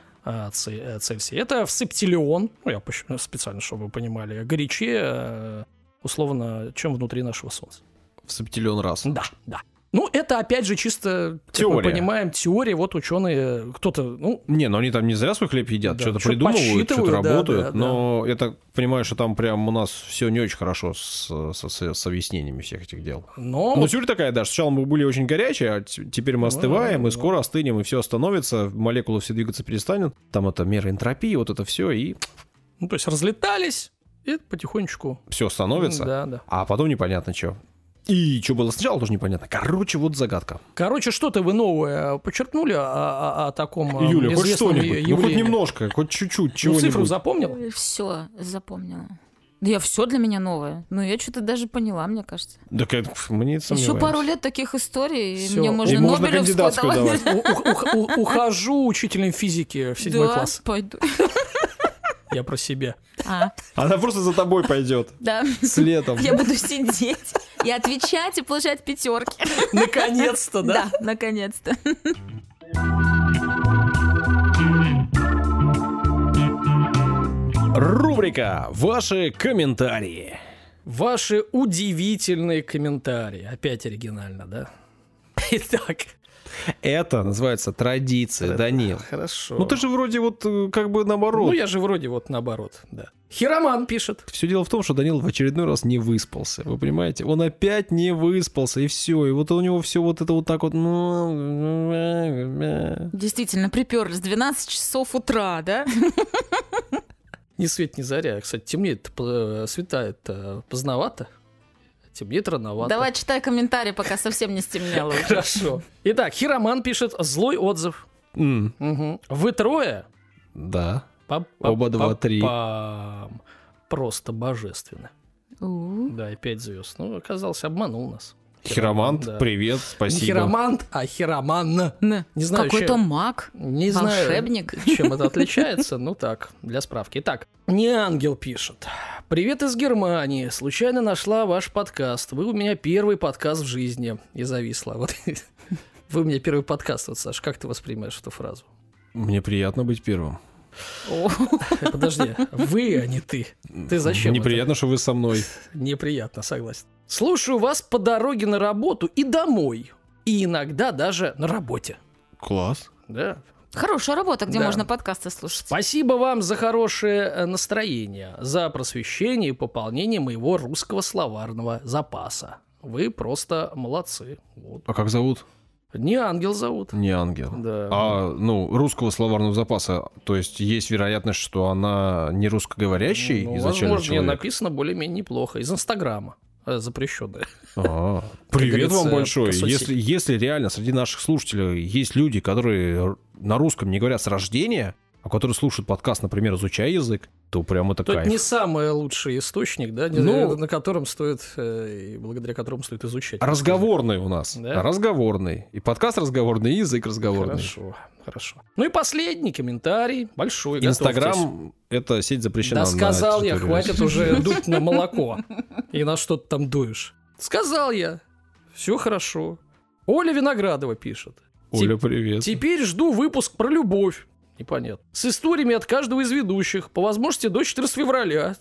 Speaker 2: Це- э, Цельсия. Это в септиллион, ну, я пощ- специально, чтобы вы понимали, горячее, э, условно, чем внутри нашего Солнца.
Speaker 1: В септиллион раз.
Speaker 2: Да, да. Ну, это, опять же, чисто, как мы
Speaker 1: Теория.
Speaker 2: понимаем, теория. Вот ученые, кто-то, ну,
Speaker 1: Не, ну они там не зря свой хлеб едят,
Speaker 2: Да,
Speaker 1: что-то
Speaker 2: что-то
Speaker 1: придумывают, что-то
Speaker 2: да,
Speaker 1: работают.
Speaker 2: да, да.
Speaker 1: но я так понимаю, что там прям у нас все не очень хорошо с, со- с- с объяснениями всех этих дел.
Speaker 2: но...
Speaker 1: Ну, теория такая, да, что сначала мы были очень горячие, а теперь мы
Speaker 2: Ну,
Speaker 1: остываем,
Speaker 2: да,
Speaker 1: и скоро остынем, и все остановится, молекулы все двигаться перестанут. Там это мера энтропии, вот это все, и
Speaker 2: ну, то есть разлетались и потихонечку...
Speaker 1: все становится.
Speaker 2: Да, да.
Speaker 1: А потом непонятно что. И что было сначала, тоже непонятно. Короче, вот загадка.
Speaker 2: Короче, что-то вы новое подчеркнули о, о- о таком э,
Speaker 1: Юля, хоть что-нибудь, ну хоть немножко, хоть чуть-чуть,
Speaker 2: Ну,
Speaker 1: чего-нибудь.
Speaker 2: цифру запомнил?
Speaker 3: Все, запомнила. Да я все для меня новое. Ну, я что-то даже поняла, мне кажется.
Speaker 1: Так это, мы не
Speaker 3: Еще пару лет таких историй, и
Speaker 2: Всё.
Speaker 3: мне можно
Speaker 1: И можно
Speaker 3: Нобелевскую
Speaker 1: кандидатскую
Speaker 3: давать.
Speaker 1: давать.
Speaker 2: У- у- у- Ухожу учителем физики в седьмой
Speaker 3: Да,
Speaker 2: класс.
Speaker 3: пойду.
Speaker 2: Я про себя.
Speaker 3: А,
Speaker 1: Она просто за тобой пойдет.
Speaker 3: да.
Speaker 1: Следом.
Speaker 3: Я буду сидеть и отвечать и получать пятерки.
Speaker 2: Наконец-то, да?
Speaker 3: Да, наконец-то.
Speaker 1: Рубрика «Ваши комментарии».
Speaker 2: Ваши удивительные комментарии. Опять оригинально, да? (laughs) Итак.
Speaker 1: Это называется традиция, Данил.
Speaker 2: Хорошо.
Speaker 1: Ну ты же вроде вот э, как бы наоборот.
Speaker 2: Ну, я же вроде вот наоборот, да. Хироман пишет.
Speaker 1: Все дело в том, что Данил в очередной раз не выспался. Вы понимаете? Он опять не выспался, и все. И вот у него все вот это вот так вот. ну,
Speaker 3: Действительно, приперлись 12 часов утра, да? (laughs)
Speaker 2: Ни свет, ни заря. Кстати, темнеет, по- светает э, поздновато. Темнеет рановато.
Speaker 3: Давай читай комментарий, пока совсем не стемнело.
Speaker 2: Хорошо. Итак, Хироман пишет злой отзыв. Вы трое?
Speaker 1: Да.
Speaker 2: Пам-
Speaker 1: Оба два,
Speaker 2: пам-
Speaker 1: три.
Speaker 2: пам. Просто божественно. Да, и пять звезд. Ну, оказался, обманул нас.
Speaker 1: Хиромант,
Speaker 2: да.
Speaker 1: привет,
Speaker 2: Не
Speaker 1: спасибо.
Speaker 2: хиромант, а хироман.
Speaker 3: Не,
Speaker 2: Не знаю,
Speaker 3: Какой-то
Speaker 2: чем-
Speaker 3: маг.
Speaker 2: Не
Speaker 3: Волшебник.
Speaker 2: знаю, чем это отличается. Ну так, для справки. Итак, не ангел пишет. Привет из Германии. Случайно нашла ваш подкаст. Вы у меня первый подкаст в жизни. И зависла. Вот. (laughs) Вы у меня первый подкаст. Вот, Саш, как ты воспринимаешь эту фразу?
Speaker 1: Мне приятно быть первым. (laughs)
Speaker 2: Подожди, вы, а не ты. Ты зачем?
Speaker 1: Мне
Speaker 2: это?
Speaker 1: приятно, что вы со мной. (laughs)
Speaker 2: Неприятно, согласен. Слушаю вас по дороге на работу и домой. И иногда даже на работе.
Speaker 1: Класс.
Speaker 2: Да.
Speaker 3: Хорошая работа, где
Speaker 2: Да.
Speaker 3: можно подкасты слушать.
Speaker 2: Спасибо вам за хорошее э, настроение, за просвещение и пополнение моего русского словарного запаса. Вы просто молодцы. Вот.
Speaker 1: А как зовут?
Speaker 2: Не ангел зовут.
Speaker 1: Не ангел.
Speaker 2: Да.
Speaker 1: А, ну, русского словарного запаса, то есть есть вероятность, что она не русскоговорящий
Speaker 2: Ну,
Speaker 1: изначально
Speaker 2: возможно,
Speaker 1: человек?
Speaker 2: написано более-менее неплохо. Из Инстаграма. э, Запрещенное.
Speaker 1: А, (laughs) Привет вам
Speaker 2: соцсетям.
Speaker 1: Если, если реально среди наших слушателей есть люди, которые на русском не говорят с рождения, а которые слушают подкаст, например, изучая язык, то прям это
Speaker 2: То это
Speaker 1: кайф.
Speaker 2: не самый лучший источник, да,
Speaker 1: Ну-
Speaker 2: на котором стоит, э, и благодаря которому стоит изучать.
Speaker 1: Разговорный у нас.
Speaker 2: Да?
Speaker 1: Разговорный. И подкаст разговорный, и язык разговорный.
Speaker 2: Хорошо, хорошо. Ну и последний комментарий, большой.
Speaker 1: Инстаграм — это сеть запрещена.
Speaker 2: Да сказал я, хватит уже (laughs) дуть на молоко. И на что ты там дуешь. Сказал я. Все хорошо. Оля Виноградова пишет.
Speaker 1: Оля, привет.
Speaker 2: Теперь жду выпуск про любовь. Непонятно. С историями от каждого из ведущих. По возможности до 14 февраля.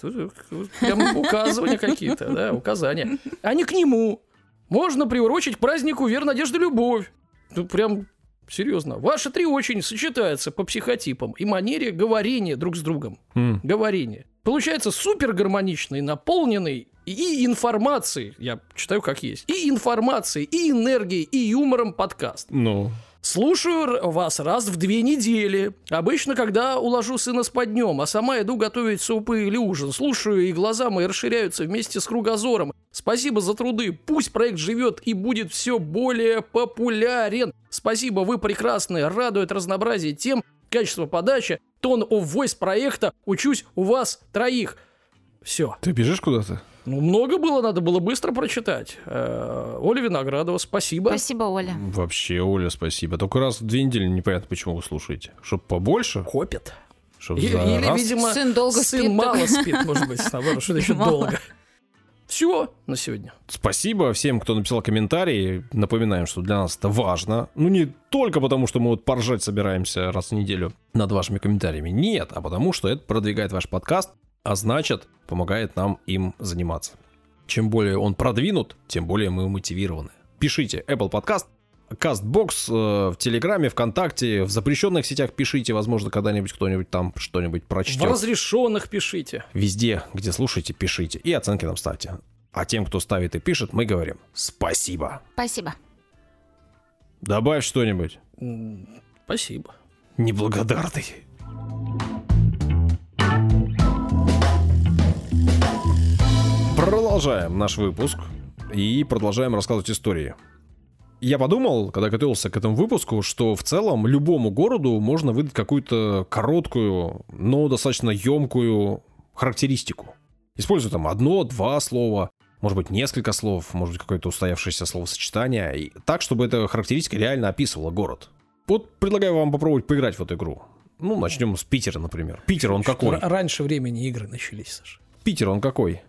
Speaker 2: Прям указывания какие-то, да, указания. А не к нему. Можно приурочить к празднику «Вера, надежда, любовь». Тут прям серьезно. Ваши три очень сочетаются по психотипам и манере говорения друг с другом.
Speaker 1: М,
Speaker 2: Говорение. Получается супер гармоничный, наполненный и информацией, я читаю как есть, и информацией, и энергией, и юмором подкаст.
Speaker 1: Ну,
Speaker 2: Слушаю вас раз в две недели. Обычно, когда уложу сына спать днем, а сама иду готовить супы или ужин. Слушаю, и глаза мои расширяются вместе с кругозором. Спасибо за труды. Пусть проект живет и будет все более популярен. Спасибо, вы прекрасные. Радует разнообразие тем, качество подачи, тон о voice проекта. Учусь у вас троих. Все.
Speaker 1: ты бежишь куда-то?
Speaker 2: Ну, много было, надо было быстро прочитать. Э, Оля Виноградова, спасибо.
Speaker 3: Спасибо, Оля.
Speaker 1: Вообще, Оля, спасибо. Только раз в две недели непонятно, почему вы слушаете. Чтоб побольше?
Speaker 2: Копит.
Speaker 1: Чтоб
Speaker 2: И-
Speaker 1: за
Speaker 2: Или,
Speaker 1: раз?
Speaker 2: видимо,
Speaker 3: Сын долго
Speaker 2: сын
Speaker 3: спит,
Speaker 2: мало
Speaker 3: так.
Speaker 2: спит, может быть, наоборот, что еще (laughs)
Speaker 3: Мало.
Speaker 2: долго. Все на сегодня.
Speaker 1: Спасибо всем, кто написал комментарии. Напоминаем, что для нас это важно. Ну, не только потому, что мы вот поржать собираемся раз в неделю над вашими комментариями. Нет, а потому, что это продвигает ваш подкаст, а значит, помогает нам им заниматься. Чем более он продвинут, тем более мы мотивированы. Пишите Apple Podcast, CastBox, э, в Телеграме, ВКонтакте, в запрещенных сетях пишите, возможно, когда-нибудь кто-нибудь там что-нибудь
Speaker 2: В
Speaker 1: прочтет.
Speaker 2: разрешенных пишите.
Speaker 1: Везде, где слушаете, пишите. И оценки нам ставьте. А тем, кто ставит и пишет, мы говорим спасибо.
Speaker 3: Спасибо.
Speaker 1: Добавь что-нибудь.
Speaker 2: Спасибо.
Speaker 1: Неблагодарный. Продолжаем наш выпуск и продолжаем рассказывать истории. Я подумал, когда готовился к этому выпуску, что в целом любому городу можно выдать какую-то короткую, но достаточно емкую характеристику. Используя там одно, два слова, может быть, несколько слов, может быть, какое-то устоявшееся словосочетание, и так, чтобы эта характеристика реально описывала город. Вот предлагаю вам попробовать поиграть в эту игру. Ну, начнем с Питера, например. Питер, он какой?
Speaker 2: Раньше времени игры начались, Саша.
Speaker 1: Питер, он какой?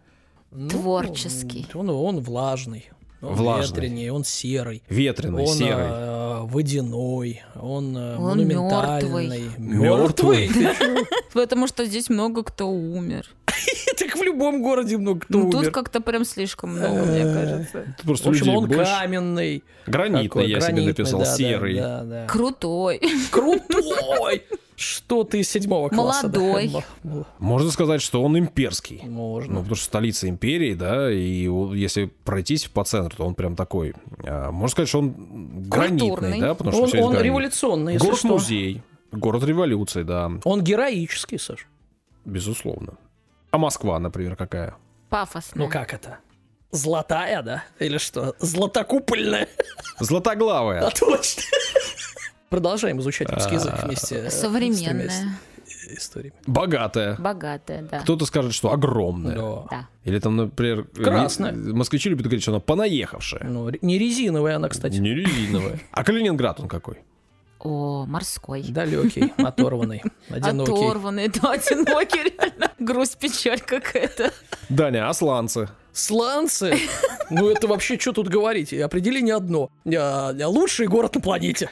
Speaker 2: Ну,
Speaker 3: Творческий.
Speaker 2: Он, он влажный. Он
Speaker 1: Влажный.
Speaker 2: ветреный, он серый.
Speaker 1: Ветреный,
Speaker 2: он
Speaker 1: серый.
Speaker 2: э, водяной, он, э,
Speaker 3: Он
Speaker 2: монументальный. Чё? (laughs)
Speaker 3: Потому что здесь много кто умер. (laughs)
Speaker 2: Так в любом городе много кто
Speaker 3: Ну, тут
Speaker 2: умер.
Speaker 3: как-то прям слишком много, мне
Speaker 2: Э,
Speaker 3: кажется.
Speaker 1: Тут просто
Speaker 2: В общем, он каменный.
Speaker 1: Гранитный, я себе написал, серый.
Speaker 3: Крутой.
Speaker 2: Крутой! Что ты из седьмого класса? да?
Speaker 3: Молодой.
Speaker 2: М-
Speaker 1: Можно сказать, что он имперский.
Speaker 2: Можно.
Speaker 1: Ну, потому что столица империи, да, и если пройтись по центру, то он прям такой. а, можно сказать, что он гранитный,
Speaker 3: Культурный.
Speaker 1: да, потому что
Speaker 2: он он революционный, если что.
Speaker 1: Город-музей, город революции, да,
Speaker 2: Он героический, Саш.
Speaker 1: безусловно. А Москва, например, какая?
Speaker 3: Пафосный.
Speaker 2: Ну как это? Золотая, да? Или что? Златокупольная?
Speaker 1: Златоглавая. (laughs)
Speaker 2: А точно. Продолжаем изучать русский язык вместе. э,
Speaker 3: Современная.
Speaker 2: ис- историями.
Speaker 1: Богатая.
Speaker 3: Богатая, да.
Speaker 1: Кто-то скажет, что огромная.
Speaker 2: Да.
Speaker 1: Или там, например,
Speaker 2: Красная.
Speaker 1: э, москвичи любят говорить, что она понаехавшая.
Speaker 2: Ну, не резиновая она, кстати.
Speaker 1: Не резиновая. (laughs) А Калининград он какой?
Speaker 3: О, морской.
Speaker 2: Далекий, (laughs) оторванный, одинокий.
Speaker 3: Оторванный, да, одинокий, реально. Грусть, печаль какая-то.
Speaker 1: Даня, асланцы.
Speaker 2: Сланцы? Ну это вообще что тут говорить? Определение одно. А, Лучший город на планете.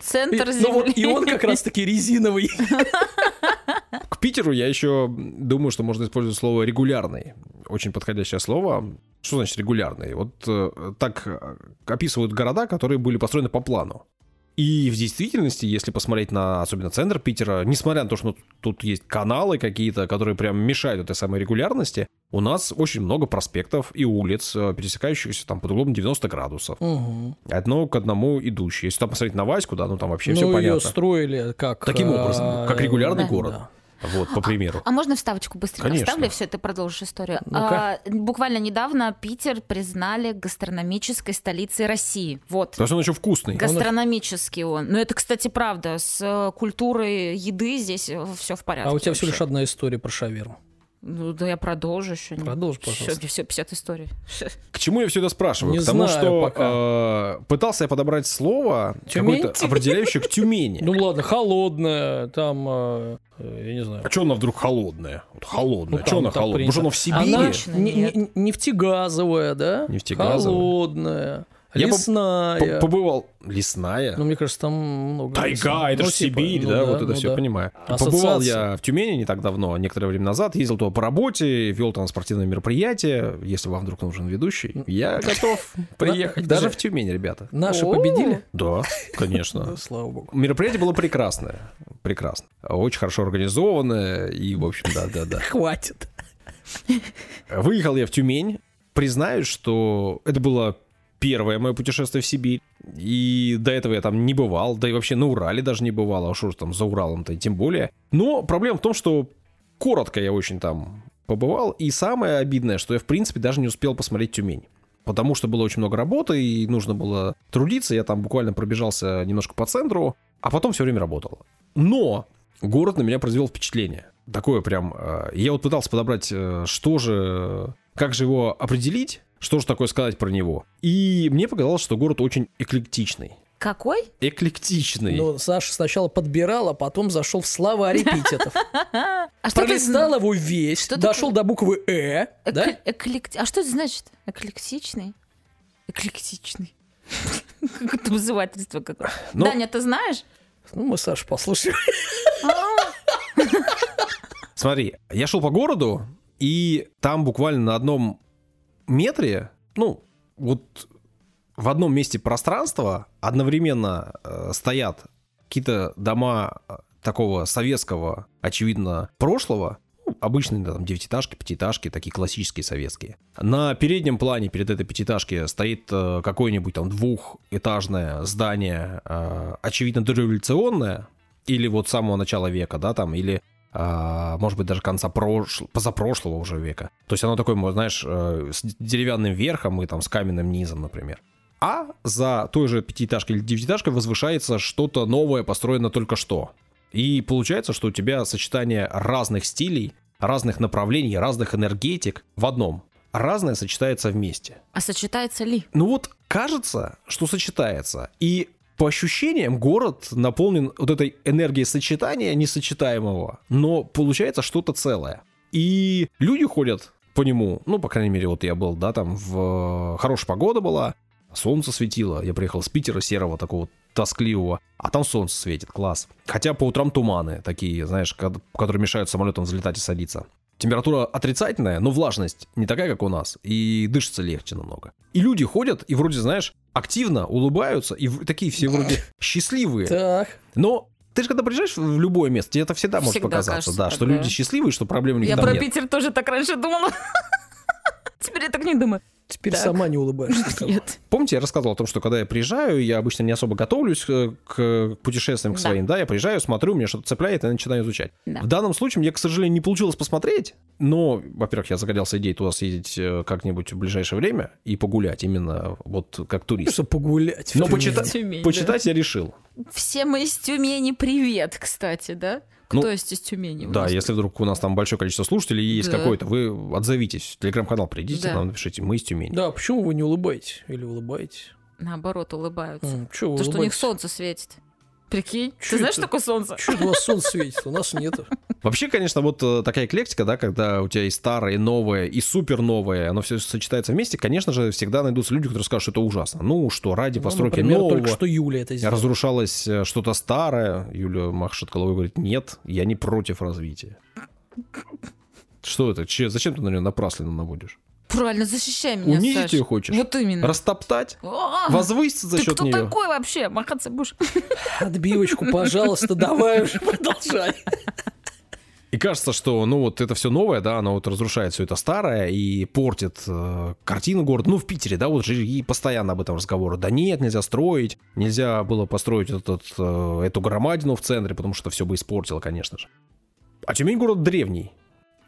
Speaker 3: Центр
Speaker 2: И- ну вот, и
Speaker 3: земли.
Speaker 2: он как раз таки резиновый. (laughs)
Speaker 1: К Питеру я еще думаю, что можно использовать слово регулярный. Очень подходящее слово. Что значит регулярный? Вот э, так э, описывают города, которые были построены по плану. И в действительности, если посмотреть на особенно центр Питера, несмотря на то, что тут есть каналы какие-то, которые прям мешают этой самой регулярности, у нас очень много проспектов и улиц, э, пересекающихся там под углом 90 градусов.
Speaker 2: Мгм.
Speaker 1: Одно к одному идущие. Если там посмотреть на Ваську, да, ну там вообще все
Speaker 2: Ну ее
Speaker 1: понятно.
Speaker 2: строили как...
Speaker 1: Таким
Speaker 2: э,
Speaker 1: образом, как регулярный
Speaker 3: Да.
Speaker 1: город. Вот, по примеру.
Speaker 3: А можно вставочку быстренько
Speaker 1: Конечно.
Speaker 3: вставлю, все, ты продолжишь историю. А, буквально недавно Питер признали гастрономической столицей России. Вот.
Speaker 1: Потому что он еще вкусный.
Speaker 3: Гастрономический он. Ну, это, кстати, правда. С э, культурой еды здесь все в порядке.
Speaker 2: А у тебя всего лишь
Speaker 3: вообще.
Speaker 2: одна история про шаверму.
Speaker 3: Ну, да я продолжу еще.
Speaker 2: Продолжи, пожалуйста.
Speaker 3: Все, 50 историй. (laughs)
Speaker 1: К чему я все это спрашиваю?
Speaker 2: Не
Speaker 1: К тому,
Speaker 2: знаю
Speaker 1: что
Speaker 2: пока.
Speaker 1: э, пытался я подобрать слово
Speaker 2: Тюмень?
Speaker 1: какое-то определяющее к Тюмени.
Speaker 2: Ну ладно, холодная, там, э, я не знаю.
Speaker 1: А что она вдруг холодная? Вот холодная.
Speaker 2: Ну,
Speaker 1: что она холодная?
Speaker 2: принято.
Speaker 1: Может, она в Сибири?
Speaker 2: Она не- не- нефтегазовая, да?
Speaker 1: Нефтегазовая.
Speaker 2: Холодная, лесная.
Speaker 1: П- Побывал. Лесная.
Speaker 2: Ну, мне кажется, там много...
Speaker 1: Тайга, это
Speaker 2: Ну,
Speaker 1: же
Speaker 2: типа,
Speaker 1: Сибирь,
Speaker 2: ну
Speaker 1: да, вот это
Speaker 2: ну
Speaker 1: все,
Speaker 2: да.
Speaker 1: понимаю.
Speaker 2: Ассоциация.
Speaker 1: Побывал я в Тюмени не так давно, некоторое время назад, ездил туда по работе, вел там спортивное мероприятие. Если вам вдруг нужен ведущий, я готов (laughs) приехать.
Speaker 2: Даже-
Speaker 1: в Тюмень, ребята.
Speaker 2: Наши победили?
Speaker 1: Да, конечно.
Speaker 2: Да, (laughs) слава богу.
Speaker 1: Мероприятие было прекрасное. Прекрасно. Очень хорошо организованное. И, в общем, да-да-да. (laughs)
Speaker 2: Хватит.
Speaker 1: Выехал я в Тюмень. Признаюсь, что это было первое мое путешествие в Сибирь. И до этого я там не бывал. Да и вообще на Урале даже не бывал. А что ж там за Уралом-то и тем более. Но проблема в том, что коротко я очень там побывал. И самое обидное, что я, в принципе, даже не успел посмотреть Тюмень. Потому что было очень много работы, и нужно было трудиться. Я там буквально пробежался немножко по центру, а потом все время работал. Но город на меня произвел впечатление. Такое прям... э, Я вот пытался подобрать, э, что же... Как же его определить? Что же такое сказать про него? И мне показалось, что город очень эклектичный.
Speaker 3: Какой?
Speaker 1: Эклектичный.
Speaker 2: Ну, Саша сначала подбирал, а потом зашел в словарь эпитетов. (laughs)
Speaker 3: А
Speaker 2: Пролистал его весь,
Speaker 3: Что
Speaker 2: дошел до буквы «э», да?
Speaker 3: А что это значит? Эклектичный? Эклектичный. (laughs) Как это вызывательство какое
Speaker 1: Ну-
Speaker 3: Даня, ты знаешь?
Speaker 2: Ну, мы Сашу послушаем.
Speaker 1: Смотри, я шел по городу, и там буквально на одном метре, ну, вот в одном месте пространства одновременно э, стоят какие-то дома э, такого советского, очевидно, прошлого, ну, обычные там девятиэтажки, пятиэтажки, такие классические советские. На переднем плане перед этой пятиэтажки стоит э, какое-нибудь там двухэтажное здание, э, очевидно, дореволюционное, или вот с самого начала века, да, там, или может быть, даже конца прошл... позапрошлого уже века. То есть оно такое, знаешь, э, с деревянным верхом и там с каменным низом, например. А за той же пятиэтажкой или девятиэтажкой возвышается что-то новое, построено только что. И получается, что у тебя сочетание разных стилей, разных направлений, разных энергетик в одном. Разное сочетается вместе.
Speaker 3: А сочетается ли?
Speaker 1: Ну вот кажется, что сочетается. И по ощущениям, город наполнен вот этой энергией сочетания несочетаемого, но получается что-то целое. И люди ходят по нему, ну, по крайней мере, вот я был, да, там в хорошая погода была, солнце светило, я приехал с Питера серого такого тоскливого, а там солнце светит, класс. Хотя по утрам туманы такие, знаешь, которые мешают самолетам взлетать и садиться. Температура отрицательная, но влажность не такая, как у нас, и дышится легче намного. И люди ходят и вроде, знаешь, активно улыбаются, и такие все вроде (laughs) счастливые.
Speaker 2: Так.
Speaker 1: Но ты же когда приезжаешь в любое место, тебе это всегда, может
Speaker 3: Всегда
Speaker 1: показаться,
Speaker 3: кажется
Speaker 1: да, что
Speaker 3: да.
Speaker 1: люди счастливые, что проблем у них
Speaker 3: Я
Speaker 1: там
Speaker 3: про
Speaker 1: нет.
Speaker 3: Питер тоже так раньше думала. (laughs) Теперь я так не думаю.
Speaker 2: Теперь
Speaker 3: Так.
Speaker 2: сама не улыбаешься.
Speaker 3: Нет.
Speaker 1: Помните, я рассказывал о том, что когда я приезжаю, я обычно не особо готовлюсь э, к путешествиям к
Speaker 3: Да.
Speaker 1: своим, да, я приезжаю, смотрю, меня что-то цепляет, и начинаю изучать.
Speaker 3: Да.
Speaker 1: В данном случае мне, к сожалению, не получилось посмотреть, но, во-первых, я загорелся идеей туда съездить э, как-нибудь в ближайшее время и погулять именно вот как турист.
Speaker 2: Что погулять.
Speaker 1: Но почитать,
Speaker 3: Тюмень, да.
Speaker 1: почитать я решил.
Speaker 3: Все мы из Тюмени, привет, кстати, да?
Speaker 1: Ну,
Speaker 3: Кто есть из Тюмени?
Speaker 1: Да, если вдруг у нас там большое количество слушателей есть
Speaker 3: Да.
Speaker 1: какой-то, вы отзовитесь, в телеграм-канал придите,
Speaker 3: Да.
Speaker 1: нам напишите, мы из Тюмени.
Speaker 2: Да, почему вы не улыбаетесь? Или улыбаетесь?
Speaker 3: Наоборот, улыбаются.
Speaker 2: Чего вы
Speaker 3: То, что у них
Speaker 2: улыбаетесь?
Speaker 3: солнце светит. Прикинь,
Speaker 2: Чё
Speaker 3: ты знаешь,
Speaker 2: это?
Speaker 3: что такое солнце?
Speaker 2: Чё это у вас солнце светит? У нас нету.
Speaker 1: Вообще, конечно, вот э, такая эклектика, да, когда у тебя есть старое, новое и супер новое, оно все сочетается вместе, конечно же, всегда найдутся люди, которые скажут, что это ужасно. Ну что, ради
Speaker 2: Ну,
Speaker 1: постройки
Speaker 2: например,
Speaker 1: нового
Speaker 2: только что Юля это сделала.
Speaker 1: разрушалось э, что-то старое. Юля машет головой и говорит, нет, я не против развития. Что это? Че, зачем ты на нее напрасленно наводишь?
Speaker 3: Правильно, защищай меня,
Speaker 1: Унизить
Speaker 3: Саш.
Speaker 1: ее хочешь?
Speaker 3: Вот именно.
Speaker 1: Растоптать?
Speaker 3: А,
Speaker 1: Возвыситься за
Speaker 3: Ты
Speaker 1: счет
Speaker 3: кто
Speaker 1: нее?
Speaker 3: такой вообще? Махаться будешь? (laughs)
Speaker 2: Отбивочку, пожалуйста, давай уже продолжай.
Speaker 1: И кажется, что, ну, вот это все новое, да, оно вот разрушает все это старое и портит э, картину города. Ну, в Питере, да, вот же и постоянно об этом разговоры. Да нет, нельзя строить, нельзя было построить этот, э, эту громадину в центре, потому что все бы испортило, конечно же. А Тюмень город древний,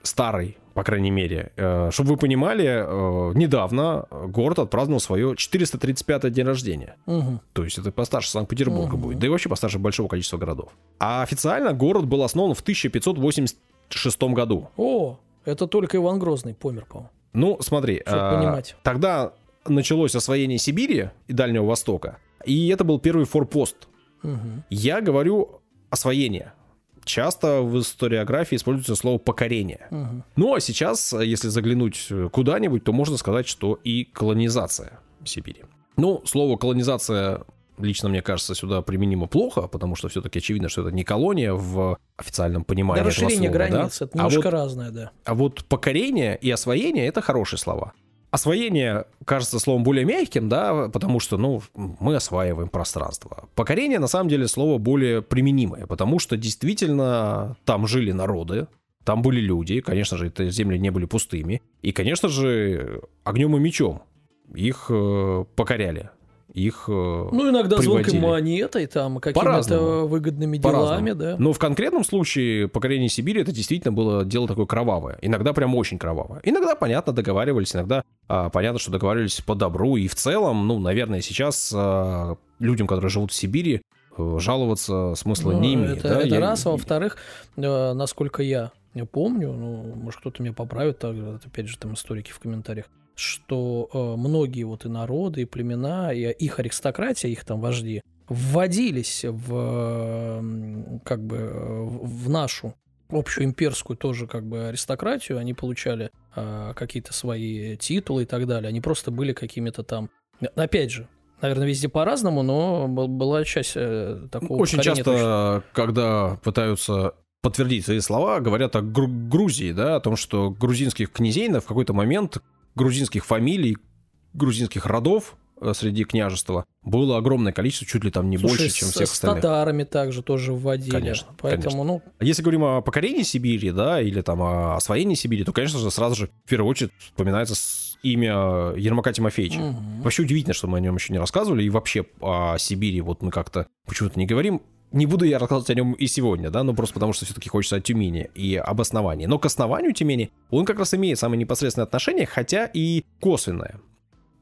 Speaker 1: старый, по крайней мере. Э, чтобы вы понимали, э, недавно город отпраздновал свое 435-е день рождения.
Speaker 2: Мгм.
Speaker 1: То есть это постарше Санкт-Петербурга
Speaker 2: Мгм.
Speaker 1: будет, да и вообще постарше большого количества городов. А официально город был основан в 1586 году.
Speaker 2: О, это только Иван Грозный помер, по-моему.
Speaker 1: Ну, смотри, а, тогда началось освоение Сибири и Дальнего Востока, и это был первый форпост.
Speaker 2: Мгм.
Speaker 1: Я говорю освоение. Часто в историографии используется слово покорение.
Speaker 2: Мгм.
Speaker 1: Ну а сейчас, если заглянуть куда-нибудь, то можно сказать, что и колонизация Сибири. Ну, слово колонизация лично мне кажется сюда применимо плохо, потому что все-таки очевидно, что это не колония в официальном понимании
Speaker 2: Да,
Speaker 1: этого
Speaker 2: расширение
Speaker 1: слова, да?
Speaker 2: границ, это
Speaker 1: А
Speaker 2: немножко
Speaker 1: вот
Speaker 2: разное, да.
Speaker 1: а вот покорение и освоение это хорошие слова. Освоение кажется словом более мягким, да, потому что, ну, мы осваиваем пространство. Покорение, на самом деле, слово более применимое, потому что действительно там жили народы, там были люди, конечно же, эти земли не были пустыми, и, конечно же, огнем и мечом их э, покоряли, их э,
Speaker 2: Ну, иногда звонкой
Speaker 1: приводили.
Speaker 2: монетой, там, какими-то выгодными делами, да.
Speaker 1: Но в конкретном случае покорение Сибири это действительно было дело такое кровавое. Иногда прям очень кровавое. Иногда, понятно, договаривались, иногда а, понятно, что договаривались по добру. И в целом, ну, наверное, сейчас а, людям, которые живут в Сибири, э, жаловаться смысла
Speaker 2: Ну,
Speaker 1: не имеет.
Speaker 2: Это,
Speaker 1: да?
Speaker 2: это
Speaker 1: Я-
Speaker 2: раз, а во-вторых, э, насколько я помню, ну, может, кто-то меня поправит, так, опять же, там историки в комментариях, что э, многие вот и народы, и племена, и их аристократия, их там вожди, вводились в, э, как бы, э, в нашу общую имперскую тоже как бы аристократию, они получали э, какие-то свои титулы и так далее, они просто были какими-то там, опять же, наверное, везде по-разному, но был- была часть э, такого
Speaker 1: Очень
Speaker 2: покорения точно.
Speaker 1: часто, когда пытаются подтвердить свои слова, говорят о Гру- Грузии, да, о том, что грузинских князей в какой-то момент, грузинских фамилий, грузинских родов э, среди княжества было огромное количество, чуть ли там не
Speaker 2: Слушай,
Speaker 1: больше, чем
Speaker 2: с,
Speaker 1: всех
Speaker 2: с
Speaker 1: остальных.
Speaker 2: татарами также тоже вводили.
Speaker 1: Конечно,
Speaker 2: Поэтому, ну,
Speaker 1: Если говорим о покорении Сибири, да, или там о освоении Сибири, то, конечно же, сразу же в первую очередь вспоминается с- имя Ермака Тимофеевича.
Speaker 2: мгм.
Speaker 1: Вообще удивительно, что мы о нем еще не рассказывали, и вообще о Сибири вот мы как-то почему-то не говорим. Не буду я рассказывать о нем и сегодня, да, ну просто потому что все-таки хочется о Тюмени и об основании. Но к основанию Тюмени он как раз имеет самое непосредственное отношение, хотя и косвенное.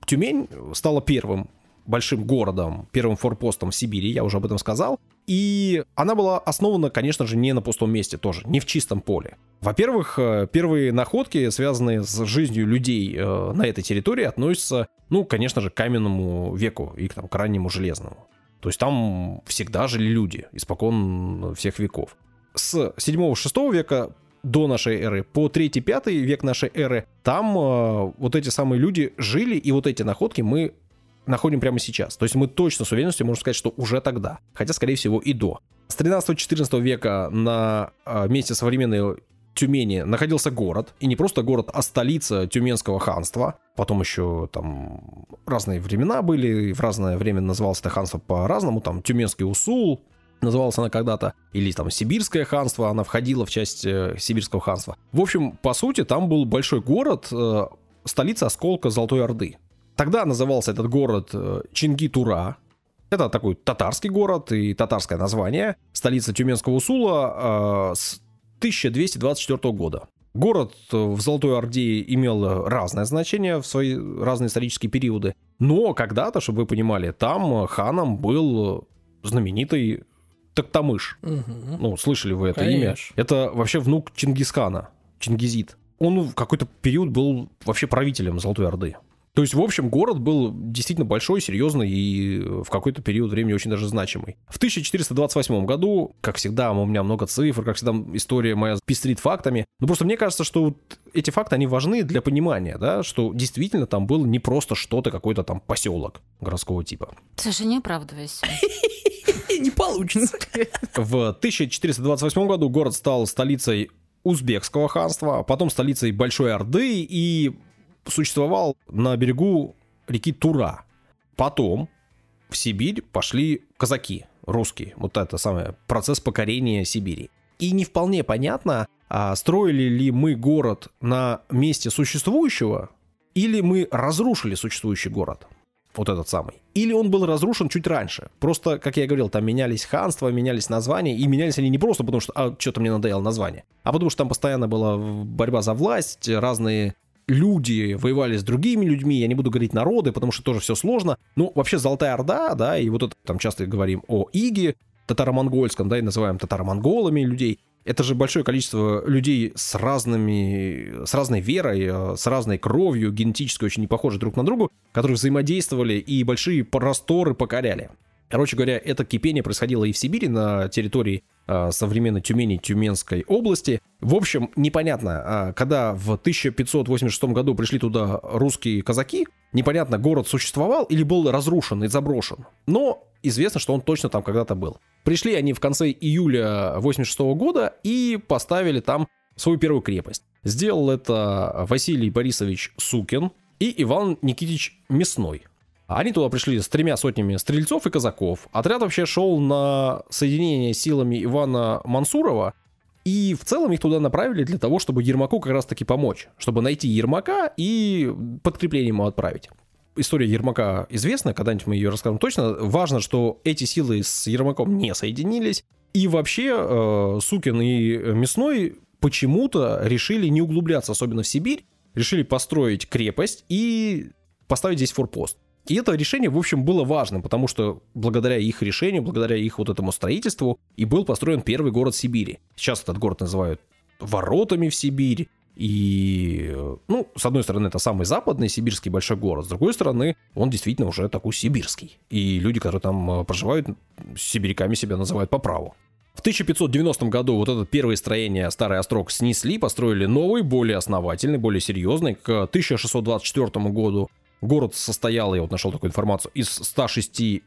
Speaker 1: Тюмень стала первым большим городом, первым форпостом в Сибири, я уже об этом сказал. И она была основана, конечно же, не на пустом месте тоже, не в чистом поле. Во-первых, э, первые находки, связанные с жизнью людей э, на этой территории, относятся, ну, конечно же, к каменному веку и к, там, к раннему железному. То есть там всегда жили люди, испокон всех веков. С 7-6 века до нашей эры по 3-5 век нашей эры, там э, вот эти самые люди жили, и вот эти находки мы находим прямо сейчас. То есть мы точно с уверенностью можем сказать, что уже тогда. Хотя, скорее всего, и до. С 13-14 века на э, месте современной Тюмени находился город, и не просто город, а столица Тюменского ханства. Потом еще там разные времена были, в разное время называлось это ханство по-разному, там Тюменский Усул, называлась она когда-то, или там Сибирское ханство, она входила в часть э, Сибирского ханства. В общем, по сути, там был большой город, э, столица осколка Золотой Орды. Тогда назывался этот город э, Чингитура. Это такой татарский город и татарское название. Столица Тюменского Усула э, с 1224 года. Город в Золотой Орде имел разное значение в свои разные исторические периоды. Но когда-то, чтобы вы понимали, там ханом был знаменитый Токтамыш.
Speaker 2: Мгм.
Speaker 1: Ну, слышали вы это
Speaker 2: Конечно.
Speaker 1: имя? Это вообще внук Чингисхана, Чингизид. Он в какой-то период был вообще правителем Золотой Орды. То есть, в общем, город был действительно большой, серьезный и в какой-то период времени очень даже значимый. В 1428 году, как всегда, у меня много цифр, как всегда, история моя пестрит фактами. Но просто мне кажется, что вот эти факты, они важны для понимания, да, что действительно там был не просто что-то, какой-то там поселок городского типа.
Speaker 3: Саша, не оправдывайся. (laughs)
Speaker 2: Не получится.
Speaker 1: В 1428 году город стал столицей Узбекского ханства, а потом столицей Большой Орды и существовал на берегу реки Тура. Потом в Сибирь пошли казаки, русские. Вот это самое, процесс покорения Сибири. И не вполне понятно, а строили ли мы город на месте существующего, или мы разрушили существующий город вот этот самый. Или он был разрушен чуть раньше. Просто, как я говорил, там менялись ханства, менялись названия, и менялись они не просто потому, что а, что-то мне надоело название, а потому что там постоянно была борьба за власть, разные люди воевали с другими людьми, я не буду говорить народы, потому что тоже все сложно. Ну, вообще Золотая Орда, да, и вот это там часто говорим о Иге, татаро-монгольском, да, и называем татаро-монголами людей. Это же большое количество людей с разными, с разной верой, э, с разной кровью, генетически очень не похожи друг на другу, которые взаимодействовали и большие просторы покоряли. Короче говоря, это кипение происходило и в Сибири, на территории э, современной Тюмени, Тюменской области. В общем, непонятно, а, когда в 1586 году пришли туда русские казаки, непонятно, город существовал или был разрушен и заброшен. Но известно, что он точно там когда-то был. Пришли они в конце июля 86 года и поставили там свою первую крепость. Сделал это Василий Борисович Сукин и Иван Никитич Мясной. Они туда пришли с тремя сотнями стрельцов и казаков. Отряд вообще шел на соединение силами Ивана Мансурова, и в целом их туда направили для того, чтобы Ермаку как раз-таки помочь, чтобы найти Ермака и подкрепление ему отправить. История Ермака известна, когда-нибудь мы ее расскажем точно. Важно, что эти силы с Ермаком не соединились. И вообще э, Сукин и Мясной почему-то решили не углубляться особенно в Сибирь, решили построить крепость и поставить здесь форпост. И это решение, в общем, было важным, потому что благодаря их решению, благодаря их вот этому строительству и был построен первый город Сибири. Сейчас этот город называют воротами в Сибирь. И, э, ну, с одной стороны, это самый западный сибирский большой город, с другой стороны, он действительно уже такой сибирский. И люди, которые там э, проживают, сибиряками себя называют по праву. В 1590 году вот это первое строение Старый Острог снесли, построили новый, более основательный, более серьезный. К 1624 году город состоял, я вот нашел такую информацию, из 106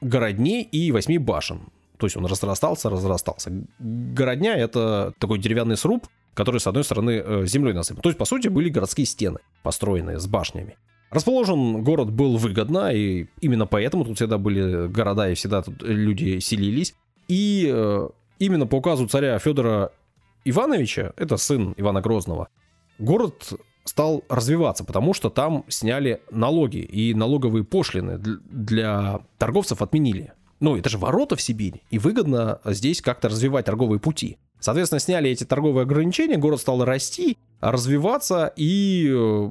Speaker 1: городней и 8 башен. То есть он разрастался, разрастался. Городня — это такой деревянный сруб, который, с одной стороны, э, землей насыпан. То есть, по сути, были городские стены, построенные с башнями. Расположен город был выгодно, и именно поэтому тут всегда были города, и всегда тут люди селились. И э, именно по указу царя Федора Ивановича, это сын Ивана Грозного, город стал развиваться, потому что там сняли налоги и налоговые пошлины дл- для торговцев отменили. Ну, это же ворота в Сибирь, и выгодно здесь как-то развивать торговые пути. Соответственно, сняли эти торговые ограничения, город стал расти, развиваться и э,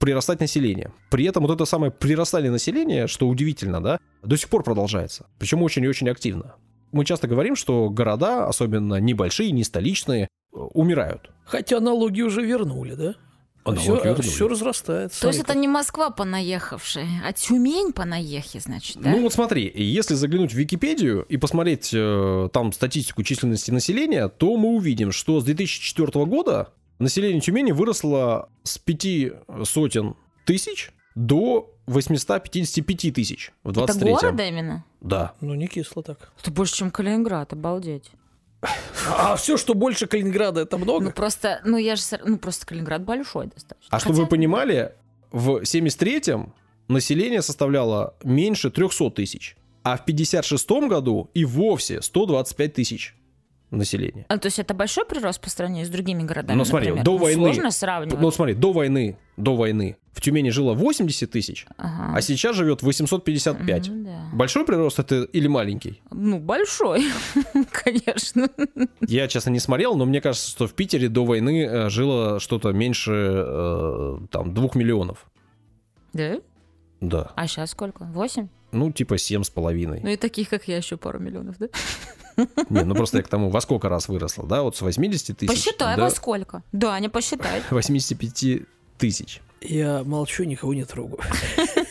Speaker 1: прирастать население. При этом вот это самое прирастание населения, что удивительно, да, до сих пор продолжается. Причем очень и очень активно. Мы часто говорим, что города, особенно небольшие, не столичные, умирают.
Speaker 2: Хотя налоги уже вернули, да?
Speaker 1: А
Speaker 2: Все,
Speaker 1: вернули.
Speaker 2: все разрастается.
Speaker 3: То есть это не Москва понаехавшая, а Тюмень понаехи, значит, да?
Speaker 1: Ну вот смотри, если заглянуть в Википедию и посмотреть э, там статистику численности населения, то мы увидим, что с 2004 года население Тюмени выросло с пяти сотен тысяч до 855 тысяч в
Speaker 3: Это
Speaker 1: 23
Speaker 3: города именно?
Speaker 1: Да.
Speaker 2: Ну, не кисло так.
Speaker 3: Это больше, чем Калининград, обалдеть.
Speaker 2: А все, что больше Калининграда, это
Speaker 3: Ну
Speaker 2: много?
Speaker 3: просто, ну я же, ну просто Калининград большой достаточно.
Speaker 1: А чтобы вы
Speaker 3: Хотя-
Speaker 1: понимали, в 73-м население составляло меньше 300 тысяч, а в 56 году и вовсе 125 тысяч населения.
Speaker 3: А, то есть это большой прирост по сравнению с другими городами,
Speaker 1: Ну, смотри,
Speaker 3: например?
Speaker 1: до
Speaker 3: Ну,
Speaker 1: войны-
Speaker 3: Сложно сравнивать.
Speaker 1: Ну, смотри, до войны, до войны в Тюмени жило 80 тысяч,
Speaker 3: Ага.
Speaker 1: а сейчас живет 855.
Speaker 3: Ну, да.
Speaker 1: Большой прирост это или маленький?
Speaker 3: Ну, большой, (laughs) конечно.
Speaker 1: Я, честно, не смотрел, но мне кажется, что в Питере до войны э, жило что-то меньше э, там двух миллионов.
Speaker 3: Да?
Speaker 1: Да.
Speaker 3: А сейчас сколько? Восемь?
Speaker 1: Ну, типа семь с половиной.
Speaker 3: Ну и таких, как я, еще пару миллионов, да?
Speaker 1: Не, ну просто я к (laughs) тому, во сколько раз выросло, да? Вот с 80 тысяч
Speaker 3: Посчитай,
Speaker 1: до
Speaker 3: во сколько. Да, не посчитай. (laughs)
Speaker 1: 85 тысяч.
Speaker 2: Я молчу, никого не трогаю.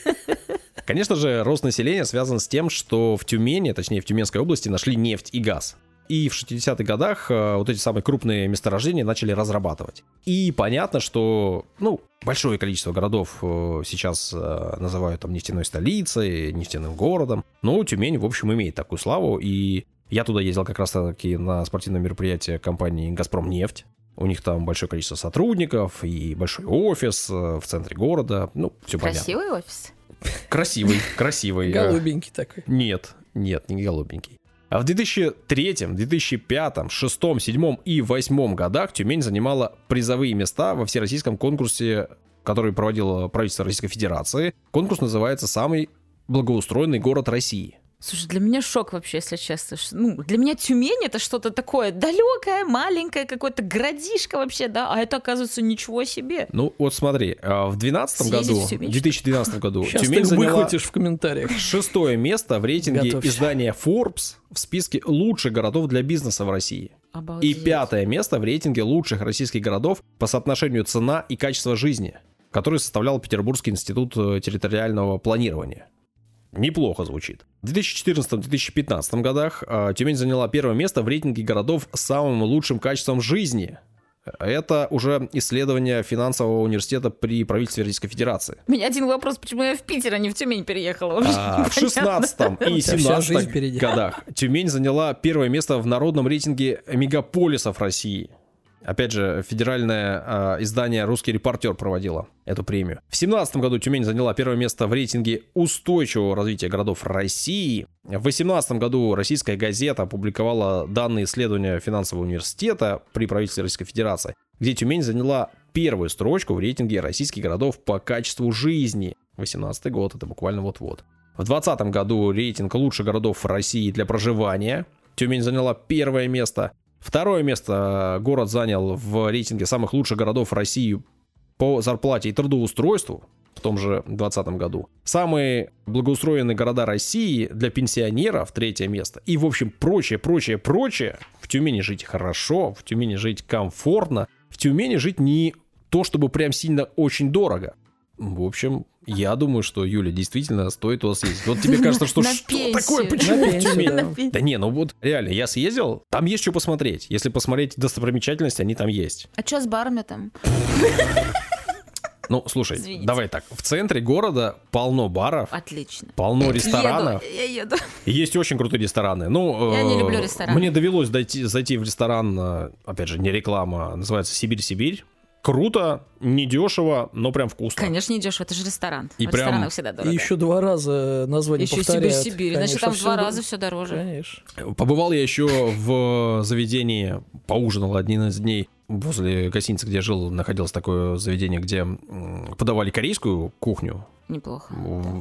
Speaker 2: (laughs)
Speaker 1: Конечно же, рост населения связан с тем, что в Тюмени, точнее в Тюменской области, нашли нефть и газ. И в 60-х годах э, вот эти самые крупные месторождения начали разрабатывать. И понятно, что, ну, большое количество городов э, сейчас э, называют там нефтяной столицей, нефтяным городом. Но Тюмень, в общем, имеет такую славу. И я туда ездил как раз-таки на спортивное мероприятие компании «Газпром нефть». У них там большое количество сотрудников и большой офис э, в центре города. Ну, все понятно.
Speaker 3: Красивый офис.
Speaker 1: Красивый, красивый. (laughs)
Speaker 2: Голубенький такой.
Speaker 1: нет, нет, не голубенький. А в 2003, 2005, 2006, 2007 и 2008 годах Тюмень занимала призовые места во всероссийском конкурсе, который проводило правительство Российской Федерации. Конкурс называется «Самый благоустроенный город России».
Speaker 3: Слушай, для меня шок вообще, если честно. Ну, для меня Тюмень это что-то такое далекое, маленькое, какое-то городишко вообще, да, а это, оказывается, ничего себе.
Speaker 1: Ну, вот смотри, а, в 2012
Speaker 3: Съездить
Speaker 1: году,
Speaker 3: в Тюмень,
Speaker 1: в 2012 году
Speaker 2: Сейчас
Speaker 1: Тюмень
Speaker 2: ты
Speaker 1: заняла
Speaker 2: выхватишь в комментариях.
Speaker 1: шестое место в рейтинге
Speaker 2: Готовься.
Speaker 1: издания Forbes в списке лучших городов для бизнеса в России. И
Speaker 3: Обалдеть.
Speaker 1: пятое место в рейтинге лучших российских городов по соотношению цена и качество жизни, который составлял Петербургский институт э, территориального планирования. Неплохо звучит. В 2014-2015 годах э, Тюмень заняла первое место в рейтинге городов с самым лучшим качеством жизни. Это уже исследование финансового университета при правительстве Российской Федерации.
Speaker 3: У меня один вопрос, почему я в Питер, а не в Тюмень переехала?
Speaker 1: А, в
Speaker 3: непонятно.
Speaker 1: 16 и
Speaker 2: У тебя вся жизнь
Speaker 1: 17
Speaker 2: впереди.
Speaker 1: годах Тюмень заняла первое место в народном рейтинге мегаполисов России. Опять же, федеральное а, издание «Русский репортер» проводило эту премию. В 2017 году Тюмень заняла первое место в рейтинге устойчивого развития городов России. В 2018 году российская газета опубликовала данные исследования финансового университета при правительстве Российской Федерации, где Тюмень заняла первую строчку в рейтинге российских городов по качеству жизни. 2018 год, это буквально вот-вот. В 2020 году рейтинг лучших городов России для проживания. Тюмень заняла первое место. Второе место э, город занял в рейтинге самых лучших городов России по зарплате и трудоустройству в том же 2020 году. Самые благоустроенные города России для пенсионеров третье место. И, в общем, прочее, прочее, прочее. В Тюмени жить хорошо, в Тюмени жить комфортно, в Тюмени жить не то, чтобы прям сильно очень дорого. В общем, я думаю, что, Юля, действительно стоит туда съездить. Вот тебе кажется, что
Speaker 3: На
Speaker 1: что
Speaker 3: пенсию.
Speaker 1: такое, почему
Speaker 2: На
Speaker 1: в Тюмени?
Speaker 2: да.
Speaker 1: Не, ну вот реально, я съездил, там есть что посмотреть. Если посмотреть достопримечательности, они там есть.
Speaker 3: А что с барами там?
Speaker 1: Ну, слушай,
Speaker 3: Извините.
Speaker 1: давай так. В центре города полно баров,
Speaker 3: Отлично.
Speaker 1: полно ресторанов.
Speaker 3: Еду, я еду.
Speaker 1: Есть очень крутые рестораны. Ну,
Speaker 3: Я не
Speaker 1: э,
Speaker 3: люблю рестораны.
Speaker 1: Мне довелось дойти, зайти в ресторан, э, опять же, не реклама, называется «Сибирь-Сибирь». Круто, недешево, но прям вкусно.
Speaker 3: Конечно, не дешево, это же ресторан.
Speaker 1: И
Speaker 3: в
Speaker 1: прям-
Speaker 3: ресторанах всегда дорого.
Speaker 2: И еще два раза название
Speaker 3: Еще
Speaker 2: повторяют.
Speaker 3: Сибирь-Сибирь, значит, там в два раза
Speaker 2: дорого.
Speaker 3: все дороже.
Speaker 2: Конечно.
Speaker 1: Побывал я еще в заведении, поужинал один из дней. Возле гостиницы, где я жил, находилось такое заведение, где подавали корейскую кухню.
Speaker 3: Неплохо.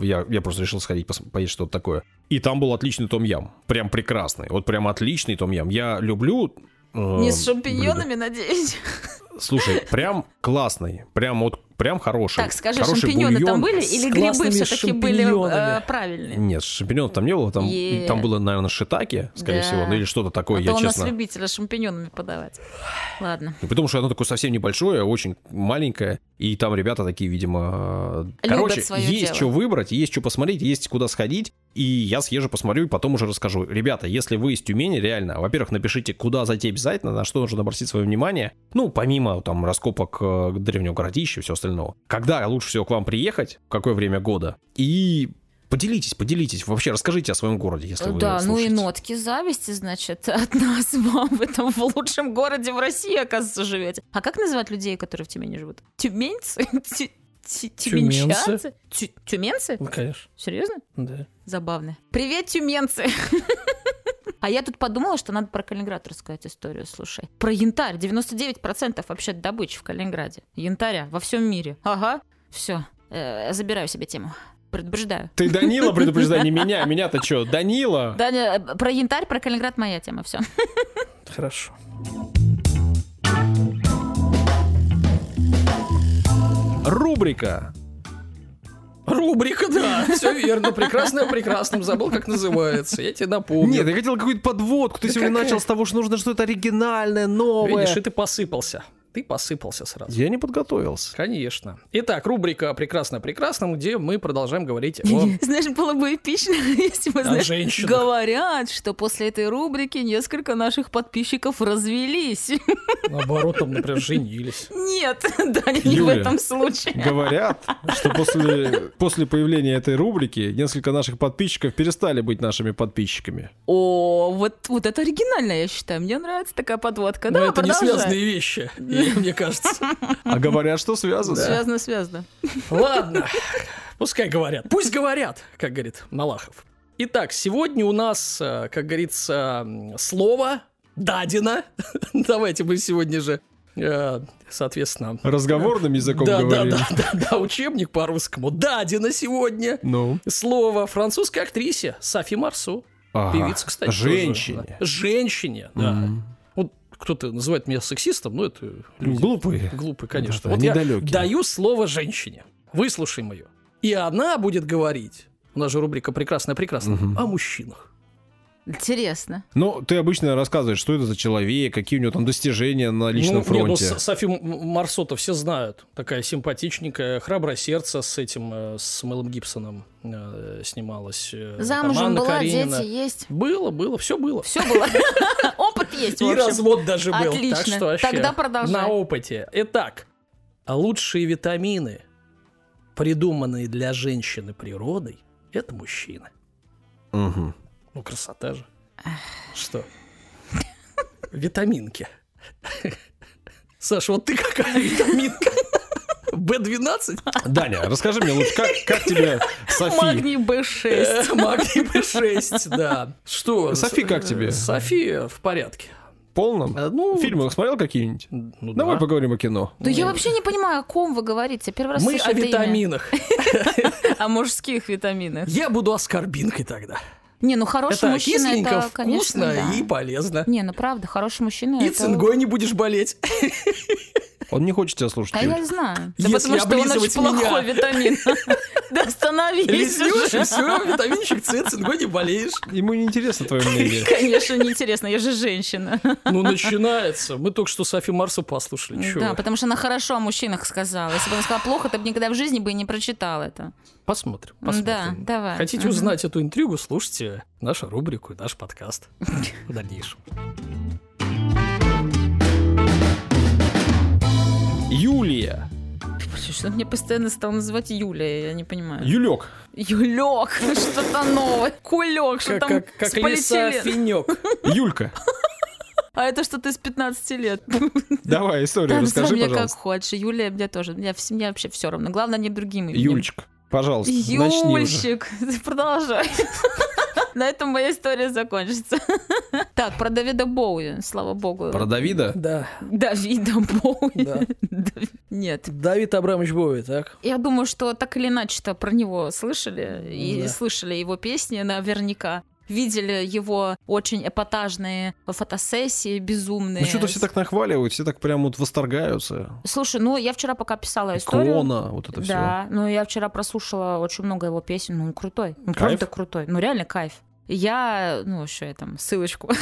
Speaker 1: Я, я просто решил сходить, пос- поесть что-то такое. И там был отличный том-ям. Прям прекрасный. Вот прям отличный том-ям. Я люблю... э,
Speaker 3: Не с шампиньонами, надеюсь.
Speaker 1: Слушай, прям классный, прям вот прям хороший.
Speaker 3: Так, скажи,
Speaker 1: хороший
Speaker 3: шампиньоны
Speaker 1: бульон.
Speaker 3: там были или грибы все-таки были э, правильные?
Speaker 1: Нет, шампиньонов там не было, там,
Speaker 3: Е.
Speaker 1: там было, наверное, шитаки, скорее
Speaker 3: Да.
Speaker 1: всего, ну или что-то такое,
Speaker 3: а
Speaker 1: я
Speaker 3: то у нас
Speaker 1: честно.
Speaker 3: любителя шампиньонами подавать. Ладно.
Speaker 1: Ну, Потому что оно такое совсем небольшое, очень маленькое, и там ребята такие, видимо... э,
Speaker 3: Любят
Speaker 1: Короче, есть
Speaker 3: дело.
Speaker 1: что выбрать, есть что посмотреть, есть куда сходить, и я съезжу, посмотрю, и потом уже расскажу. Ребята, если вы из Тюмени, реально, во-первых, напишите, куда зайти обязательно, на что нужно обратить свое внимание, ну, помимо там раскопок э, древнего городища и все остального. Когда лучше всего к вам приехать, в какое время года, и поделитесь, поделитесь, вообще расскажите о своем городе, если вы
Speaker 3: Да, ну и нотки зависти, значит, (laughs) от нас вам в этом в лучшем городе в России, оказывается, живете. А как называть людей, которые в Тюмени живут? Тюменцы? (laughs) Тю- тю- Тюменчанцы? Тю- Тюменцы?
Speaker 2: Ну, конечно,
Speaker 3: Серьезно?
Speaker 2: да.
Speaker 3: Забавно. Привет, тюменцы! (laughs) А я тут подумала, что надо про Калининград рассказать историю, слушай. Про янтарь. 99% вообще добычи в Калининграде. Янтаря во всем мире. Ага. Все. забираю себе тему. Предупреждаю.
Speaker 1: Ты Данила предупреждай, не (laughs) меня, меня-то что, Данила?
Speaker 3: Даня, э, про янтарь, про Калининград моя тема. Все. (laughs)
Speaker 2: Хорошо.
Speaker 1: Рубрика
Speaker 2: Рубрика, да, все верно. Прекрасное о прекрасном. Забыл, как называется. Я тебе напомню.
Speaker 1: Нет, я хотел какую-то подводку. Ты
Speaker 2: Да
Speaker 1: сегодня
Speaker 2: какая?
Speaker 1: начал с того, что нужно что-то оригинальное, новое.
Speaker 2: Видишь, и ты посыпался. Ты посыпался сразу.
Speaker 1: Я не подготовился.
Speaker 2: Конечно. Итак, рубрика «Прекрасно о прекрасном», где мы продолжаем говорить о... (laughs)
Speaker 3: Знаешь, было бы эпично, (laughs) если бы, знаешь,
Speaker 2: женщинах.
Speaker 3: говорят, что после этой рубрики несколько наших подписчиков развелись. (laughs)
Speaker 2: Наоборот, там, например, женились.
Speaker 3: Нет, Даня, не в этом случае.
Speaker 1: Говорят, что после, после появления этой рубрики несколько наших подписчиков перестали быть нашими подписчиками.
Speaker 3: О, вот, вот это оригинально, я считаю. Мне нравится такая подводка.
Speaker 2: Но
Speaker 3: Да,
Speaker 2: это не связанные вещи, и- (laughs) мне кажется.
Speaker 1: А говорят, что связано.
Speaker 3: Связано, связано.
Speaker 2: Ладно, пускай говорят. Пусть говорят, как говорит Малахов. Итак, сегодня у нас, э, как говорится, слово дадено. (laughs) Давайте мы сегодня же, э, соответственно...
Speaker 1: Разговорным языком
Speaker 2: да, да,
Speaker 1: говорили.
Speaker 2: да, да, да, учебник по-русскому. Дадено сегодня.
Speaker 1: Ну,
Speaker 2: Слово французской актрисе Софи Марсу.
Speaker 1: ага.
Speaker 2: Певица, кстати. тоже,
Speaker 1: Женщине.
Speaker 2: да. Женщине, да.
Speaker 1: Мгм.
Speaker 2: Кто-то называет меня сексистом, но это люди
Speaker 1: Глупые.
Speaker 2: глупые, конечно.
Speaker 1: Да,
Speaker 2: вот я
Speaker 1: недалёкие.
Speaker 2: даю слово женщине. Выслушаем ее. И она будет говорить, у нас же рубрика «Прекрасная, прекрасная»,
Speaker 1: Мгм.
Speaker 2: о мужчинах.
Speaker 3: Интересно.
Speaker 1: Ну, ты обычно рассказываешь, что это за человек, какие у него там достижения на личном
Speaker 2: ну, ну,
Speaker 1: фронте.
Speaker 2: С- Софи М- Марсо-то все знают. Такая симпатичненькая, храброе сердце с этим, э, с Мэлом Гибсоном э, снималась. э,
Speaker 3: Замужем
Speaker 2: Анна
Speaker 3: была,
Speaker 2: Каренина.
Speaker 3: дети есть.
Speaker 2: Было, было, все было.
Speaker 3: Все было. (laughs) Опыт есть,
Speaker 2: И развод даже был.
Speaker 3: Отлично.
Speaker 2: Так что вообще
Speaker 3: Тогда продолжай.
Speaker 2: На опыте. Итак, лучшие витамины, придуманные для женщины природой, это мужчины.
Speaker 1: Мгм.
Speaker 2: Ну, красота же. Что? Витаминки. Саша, вот ты какая витаминка? Б12?
Speaker 1: Даня, расскажи мне лучше, как, как тебе Софи?
Speaker 3: Магний Б6.
Speaker 2: Э, Магний Б6, да. Что?
Speaker 1: Софи как тебе?
Speaker 2: Софи в порядке.
Speaker 1: Полном?
Speaker 2: Э, Ну,
Speaker 1: Фильмы смотрел какие-нибудь?
Speaker 2: ну
Speaker 1: Давай
Speaker 2: да.
Speaker 1: поговорим о кино.
Speaker 3: Да я вообще не понимаю, о ком вы говорите. Первый раз
Speaker 2: Мы о витаминах.
Speaker 3: О (laughs) мужских витаминах.
Speaker 2: Я буду оскорбинкой тогда.
Speaker 3: Не, ну хороший
Speaker 2: Это
Speaker 3: мужчина,
Speaker 2: кисленько,
Speaker 3: это, конечно,
Speaker 2: вкусно
Speaker 3: да.
Speaker 2: и полезно.
Speaker 3: Не, ну правда, хороший мужчина.
Speaker 2: И
Speaker 3: это-
Speaker 2: цингой не будешь болеть. (laughs)
Speaker 1: Он не хочет тебя слушать.
Speaker 3: А
Speaker 1: Юль.
Speaker 3: я знаю. Да
Speaker 2: Если
Speaker 3: потому что он очень
Speaker 2: меня.
Speaker 3: плохой витамин. (laughs) Да остановись
Speaker 2: Лизнешь, и
Speaker 3: уже.
Speaker 2: все, витаминчик С, цингой не болеешь.
Speaker 1: Ему не интересно твое мнение.
Speaker 3: Конечно, неинтересно, я же женщина.
Speaker 2: Ну, начинается. Мы только что Софи Марсу послушали.
Speaker 3: Да, потому что она хорошо о мужчинах сказала. Если бы она сказала плохо, ты бы никогда в жизни бы не прочитал это.
Speaker 2: Посмотрим,
Speaker 3: Да,
Speaker 2: посмотрим.
Speaker 3: давай.
Speaker 2: Хотите узнать эту интригу, слушайте нашу рубрику и наш подкаст в дальнейшем.
Speaker 1: Юлия.
Speaker 3: Что мне постоянно стал называть Юлия, я не понимаю.
Speaker 1: Юлек.
Speaker 3: Юлек, (laughs) что-то новое. Кулек, что там
Speaker 2: как, как
Speaker 3: с
Speaker 2: лиса финек.
Speaker 1: Юлька.
Speaker 3: А это что-то из 15 лет.
Speaker 1: Давай историю
Speaker 3: Да,
Speaker 1: расскажи,
Speaker 3: называй меня как
Speaker 1: пожалуйста.
Speaker 3: хочешь. Юлия мне тоже. Мне, мне вообще все равно. Главное, не другим именем.
Speaker 1: Юльчик, пожалуйста.
Speaker 3: Юльчик, ты (laughs) продолжай. На этом моя история закончится. (laughs) Так, про Давида Боуи, слава богу.
Speaker 1: Про Давида?
Speaker 2: Да,
Speaker 3: Давида Боуи.
Speaker 2: Да.
Speaker 3: Нет.
Speaker 2: Давид Абрамович Боуи, так?
Speaker 3: Я думаю, что так или иначе-то про него слышали. И
Speaker 2: Да.
Speaker 3: слышали его песни наверняка. Видели его очень эпатажные фотосессии, безумные.
Speaker 1: Ну что-то все так нахваливают, все так прям вот восторгаются.
Speaker 3: Слушай, ну я вчера пока писала историю.
Speaker 1: Клона, вот это все.
Speaker 3: Да, ну я вчера прослушала очень много его песен, ну он крутой. Ну
Speaker 1: Кайф?
Speaker 3: правда крутой, ну реально кайф. Я, ну еще я там ссылочку. (laughs)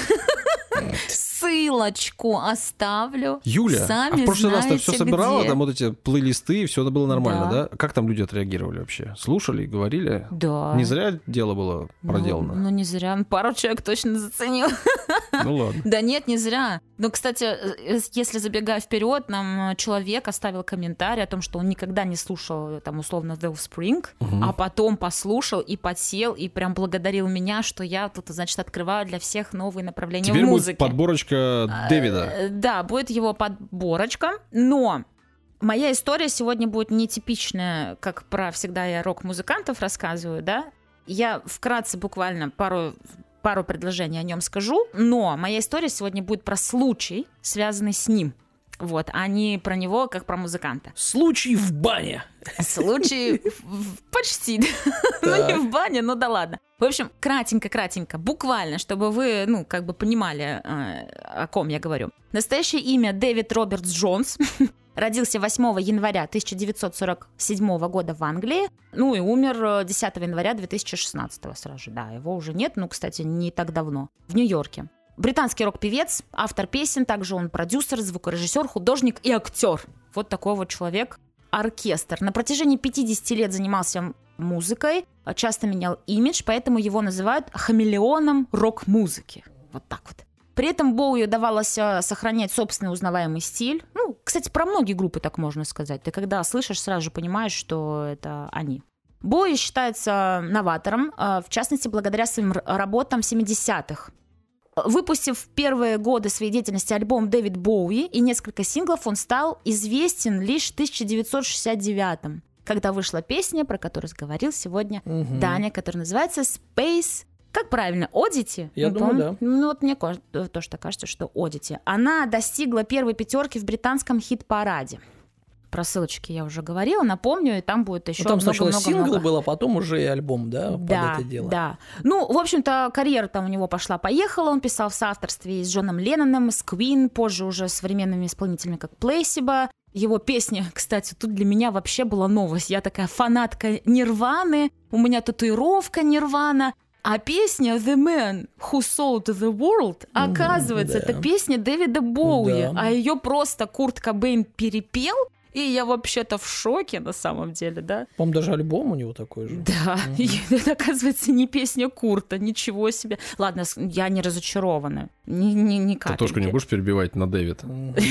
Speaker 3: Ссылочку оставлю.
Speaker 1: Юля,
Speaker 3: Сами
Speaker 1: а в прошлый раз ты все собирала,
Speaker 3: где.
Speaker 1: там вот эти плейлисты, и все это было нормально,
Speaker 3: Да.
Speaker 1: да? Как там люди отреагировали вообще? Слушали, говорили?
Speaker 3: Да.
Speaker 1: Не зря дело было
Speaker 3: Ну,
Speaker 1: проделано.
Speaker 3: Ну, не зря. Пару человек точно заценил.
Speaker 1: Ну ладно. (laughs)
Speaker 3: Да нет, не зря. Ну, кстати, э, если забегая вперед, нам э, человек оставил комментарий о том, что он никогда не слушал, э, там, условно, The Offspring,
Speaker 1: Мгм.
Speaker 3: а потом послушал и подсел, и прям благодарил меня, что я тут, значит, открываю для всех новые направления
Speaker 1: Теперь
Speaker 3: в
Speaker 1: будет подборочка Дэвида.
Speaker 3: Э, Да, будет его подборочка, но моя история сегодня будет нетипичная, как про всегда я рок-музыкантов рассказываю, да. Я вкратце буквально пару пару предложений о нем скажу, но моя история сегодня будет про случай, связанный с ним. Вот, а не про него, как про музыканта.
Speaker 2: Случай в бане.
Speaker 3: Случай почти. (laughs) Ну, не в бане, ну да ладно. В общем, кратенько-кратенько, буквально, чтобы вы, ну, как бы понимали, э, о ком я говорю. Настоящее имя Дэвид Робертс Джонс. (laughs) Родился 8 января 1947 года в Англии. Ну и умер э, 10 января 2016 сразу же. Да, его уже нет, ну, кстати, не так давно. В Нью-Йорке. Британский рок-певец, автор песен, также он продюсер, звукорежиссер, художник и актер. Вот такой вот человек. Оркестр. На протяжении 50 лет занимался музыкой, а часто менял имидж, поэтому его называют хамелеоном рок-музыки. Вот так вот. При этом Боуи удавалось сохранять собственный узнаваемый стиль. Ну, кстати, про многие группы так можно сказать. Ты когда слышишь, сразу же понимаешь, что это они. Боуи считается новатором, э, в частности, благодаря своим работам 70-х. Выпустив в первые годы своей деятельности альбом «Дэвид Боуи» и несколько синглов, он стал известен лишь в 1969 когда вышла песня, про которую говорил сегодня
Speaker 2: Мгм.
Speaker 3: Даня, которая называется «Space». Как правильно? Одити?
Speaker 2: Я думаю, да.
Speaker 3: Ну, вот мне тоже так кажется, что Одити. Она достигла первой пятерки в британском хит-параде. Про ссылочки я уже говорила, напомню, и там будет еще
Speaker 2: Ну, там сначала
Speaker 3: много-много-много.
Speaker 2: сингл был, а потом уже и альбом, да, под
Speaker 3: Да,
Speaker 2: это дело.
Speaker 3: да. Ну, в общем-то, карьера там у него пошла-поехала. Он писал в соавторстве с Джоном Ленноном, с Queen, позже уже с современными исполнителями, как Плейсиба. Его песня, (laughs) кстати, тут для меня вообще была новость. Я такая фанатка Нирваны, у меня татуировка Нирвана. А песня The Man Who Sold the World, оказывается,
Speaker 2: да.
Speaker 3: это песня Дэвида Боуи,
Speaker 2: Да.
Speaker 3: а ее просто Курт Кобейн перепел, и я вообще-то в шоке на самом деле, да?
Speaker 2: По-моему, даже альбом у него такой же.
Speaker 3: Да, и (laughs) это, оказывается, не песня Курта, ничего себе. Ладно, я не разочарована. Ни, ни, ни
Speaker 1: тоже не будешь перебивать на Дэвид.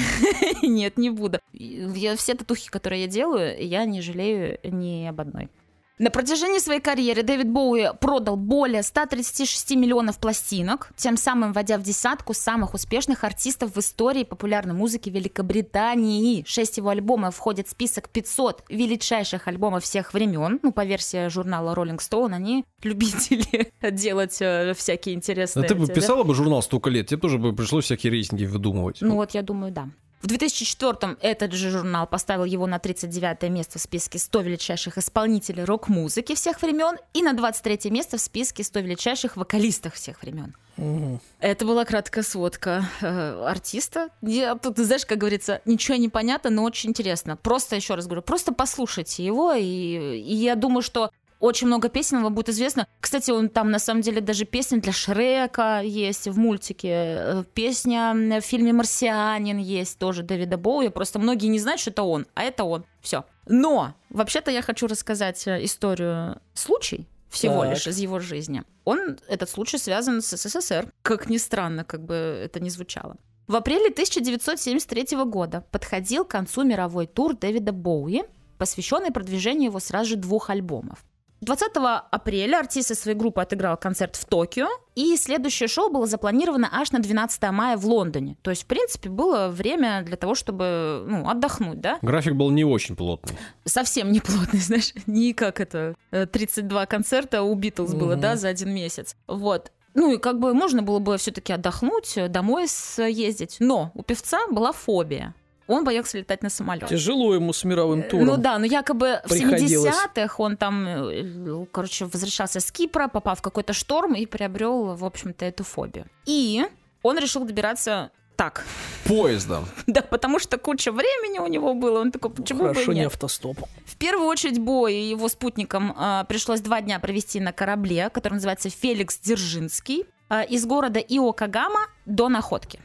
Speaker 1: (laughs)
Speaker 3: Нет, не буду. Я, все татухи, которые я делаю, я не жалею ни об одной. На протяжении своей карьеры Дэвид Боуи продал более 136 миллионов пластинок, тем самым вводя в десятку самых успешных артистов в истории популярной музыки Великобритании. Шесть его альбомов входят в список 500 величайших альбомов всех времен. Ну, по версии журнала Rolling Stone, они (laughs) любители делать э, всякие интересные...
Speaker 1: ты бы
Speaker 3: да?
Speaker 1: писала бы журнал столько лет, тебе тоже бы пришлось всякие рейтинги выдумывать.
Speaker 3: Ну вот, я думаю, да. В 2004 этот же журнал поставил его на 39 место в списке 100 величайших исполнителей рок-музыки всех времен и на 23 место в списке 100 величайших вокалистов всех времен.
Speaker 2: Мгм.
Speaker 3: Это была краткая сводка э, артиста. Я, тут, знаешь, как говорится, ничего не понятно, но очень интересно. Просто, еще раз говорю, просто послушайте его, и, и я думаю, что очень много песен вам будет известно. Кстати, он там на самом деле даже песня для Шрека есть в мультике. Э, Песня в фильме «Марсианин» есть тоже Дэвида Боуи. Просто многие не знают, что это он, а это он. Все. Но вообще-то я хочу рассказать э, историю случай всего
Speaker 2: Так.
Speaker 3: лишь из его жизни. Он, этот случай связан с СССР. Как ни странно, как бы это ни звучало. В апреле 1973 года подходил к концу мировой тур Дэвида Боуи, посвященный продвижению его сразу же двух альбомов. 20 апреля артист из своей группы отыграл концерт в Токио, и следующее шоу было запланировано аж на 12 мая в Лондоне. То есть, в принципе, было время для того, чтобы ну, отдохнуть, да?
Speaker 1: График был не очень плотный.
Speaker 3: совсем не плотный, (laughs) знаешь, не как это, э, 32 концерта у Битлз было,
Speaker 2: Мгм.
Speaker 3: да, за один месяц. Вот. Ну и как бы можно было бы все-таки отдохнуть, э, домой съездить. Но у певца была фобия. Он боялся летать на самолете.
Speaker 2: Тяжело ему с мировым туром.
Speaker 3: Ну да, но якобы в
Speaker 2: Приходилось.
Speaker 3: 70-х он там, э, короче, возвращался с Кипра, попал в какой-то шторм и приобрел, в общем-то, эту фобию. И он решил добираться так.
Speaker 1: Поездом. (laughs)
Speaker 3: Да, потому что куча времени у него было. Он такой, почему бы
Speaker 2: Хорошо,
Speaker 3: и
Speaker 2: не
Speaker 3: нет?
Speaker 2: автостоп.
Speaker 3: В первую очередь Бой и его спутникам а, пришлось два дня провести на корабле, который называется Феликс Дзержинский, а, из города Иокагама до находки.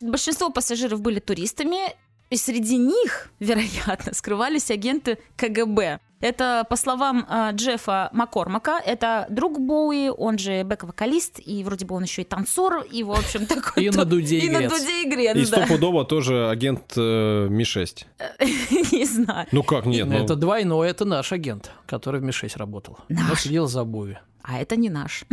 Speaker 3: Большинство пассажиров были туристами, и среди них, (laughs) вероятно, скрывались агенты КГБ. Это, по словам а, Джеффа Маккормака, это друг Боуи, он же бэк-вокалист, и вроде бы он еще и танцор, и, в общем, (laughs) такой...
Speaker 2: И на дуде
Speaker 3: И на дуде игрец,
Speaker 1: И стопудово тоже агент э, Ми-6. (laughs)
Speaker 3: Не знаю.
Speaker 1: Ну как, нет, ну...
Speaker 2: Это двойной, это наш агент, который в Ми-6 работал.
Speaker 3: Наш.
Speaker 2: сидел за Бови.
Speaker 3: а это не наш.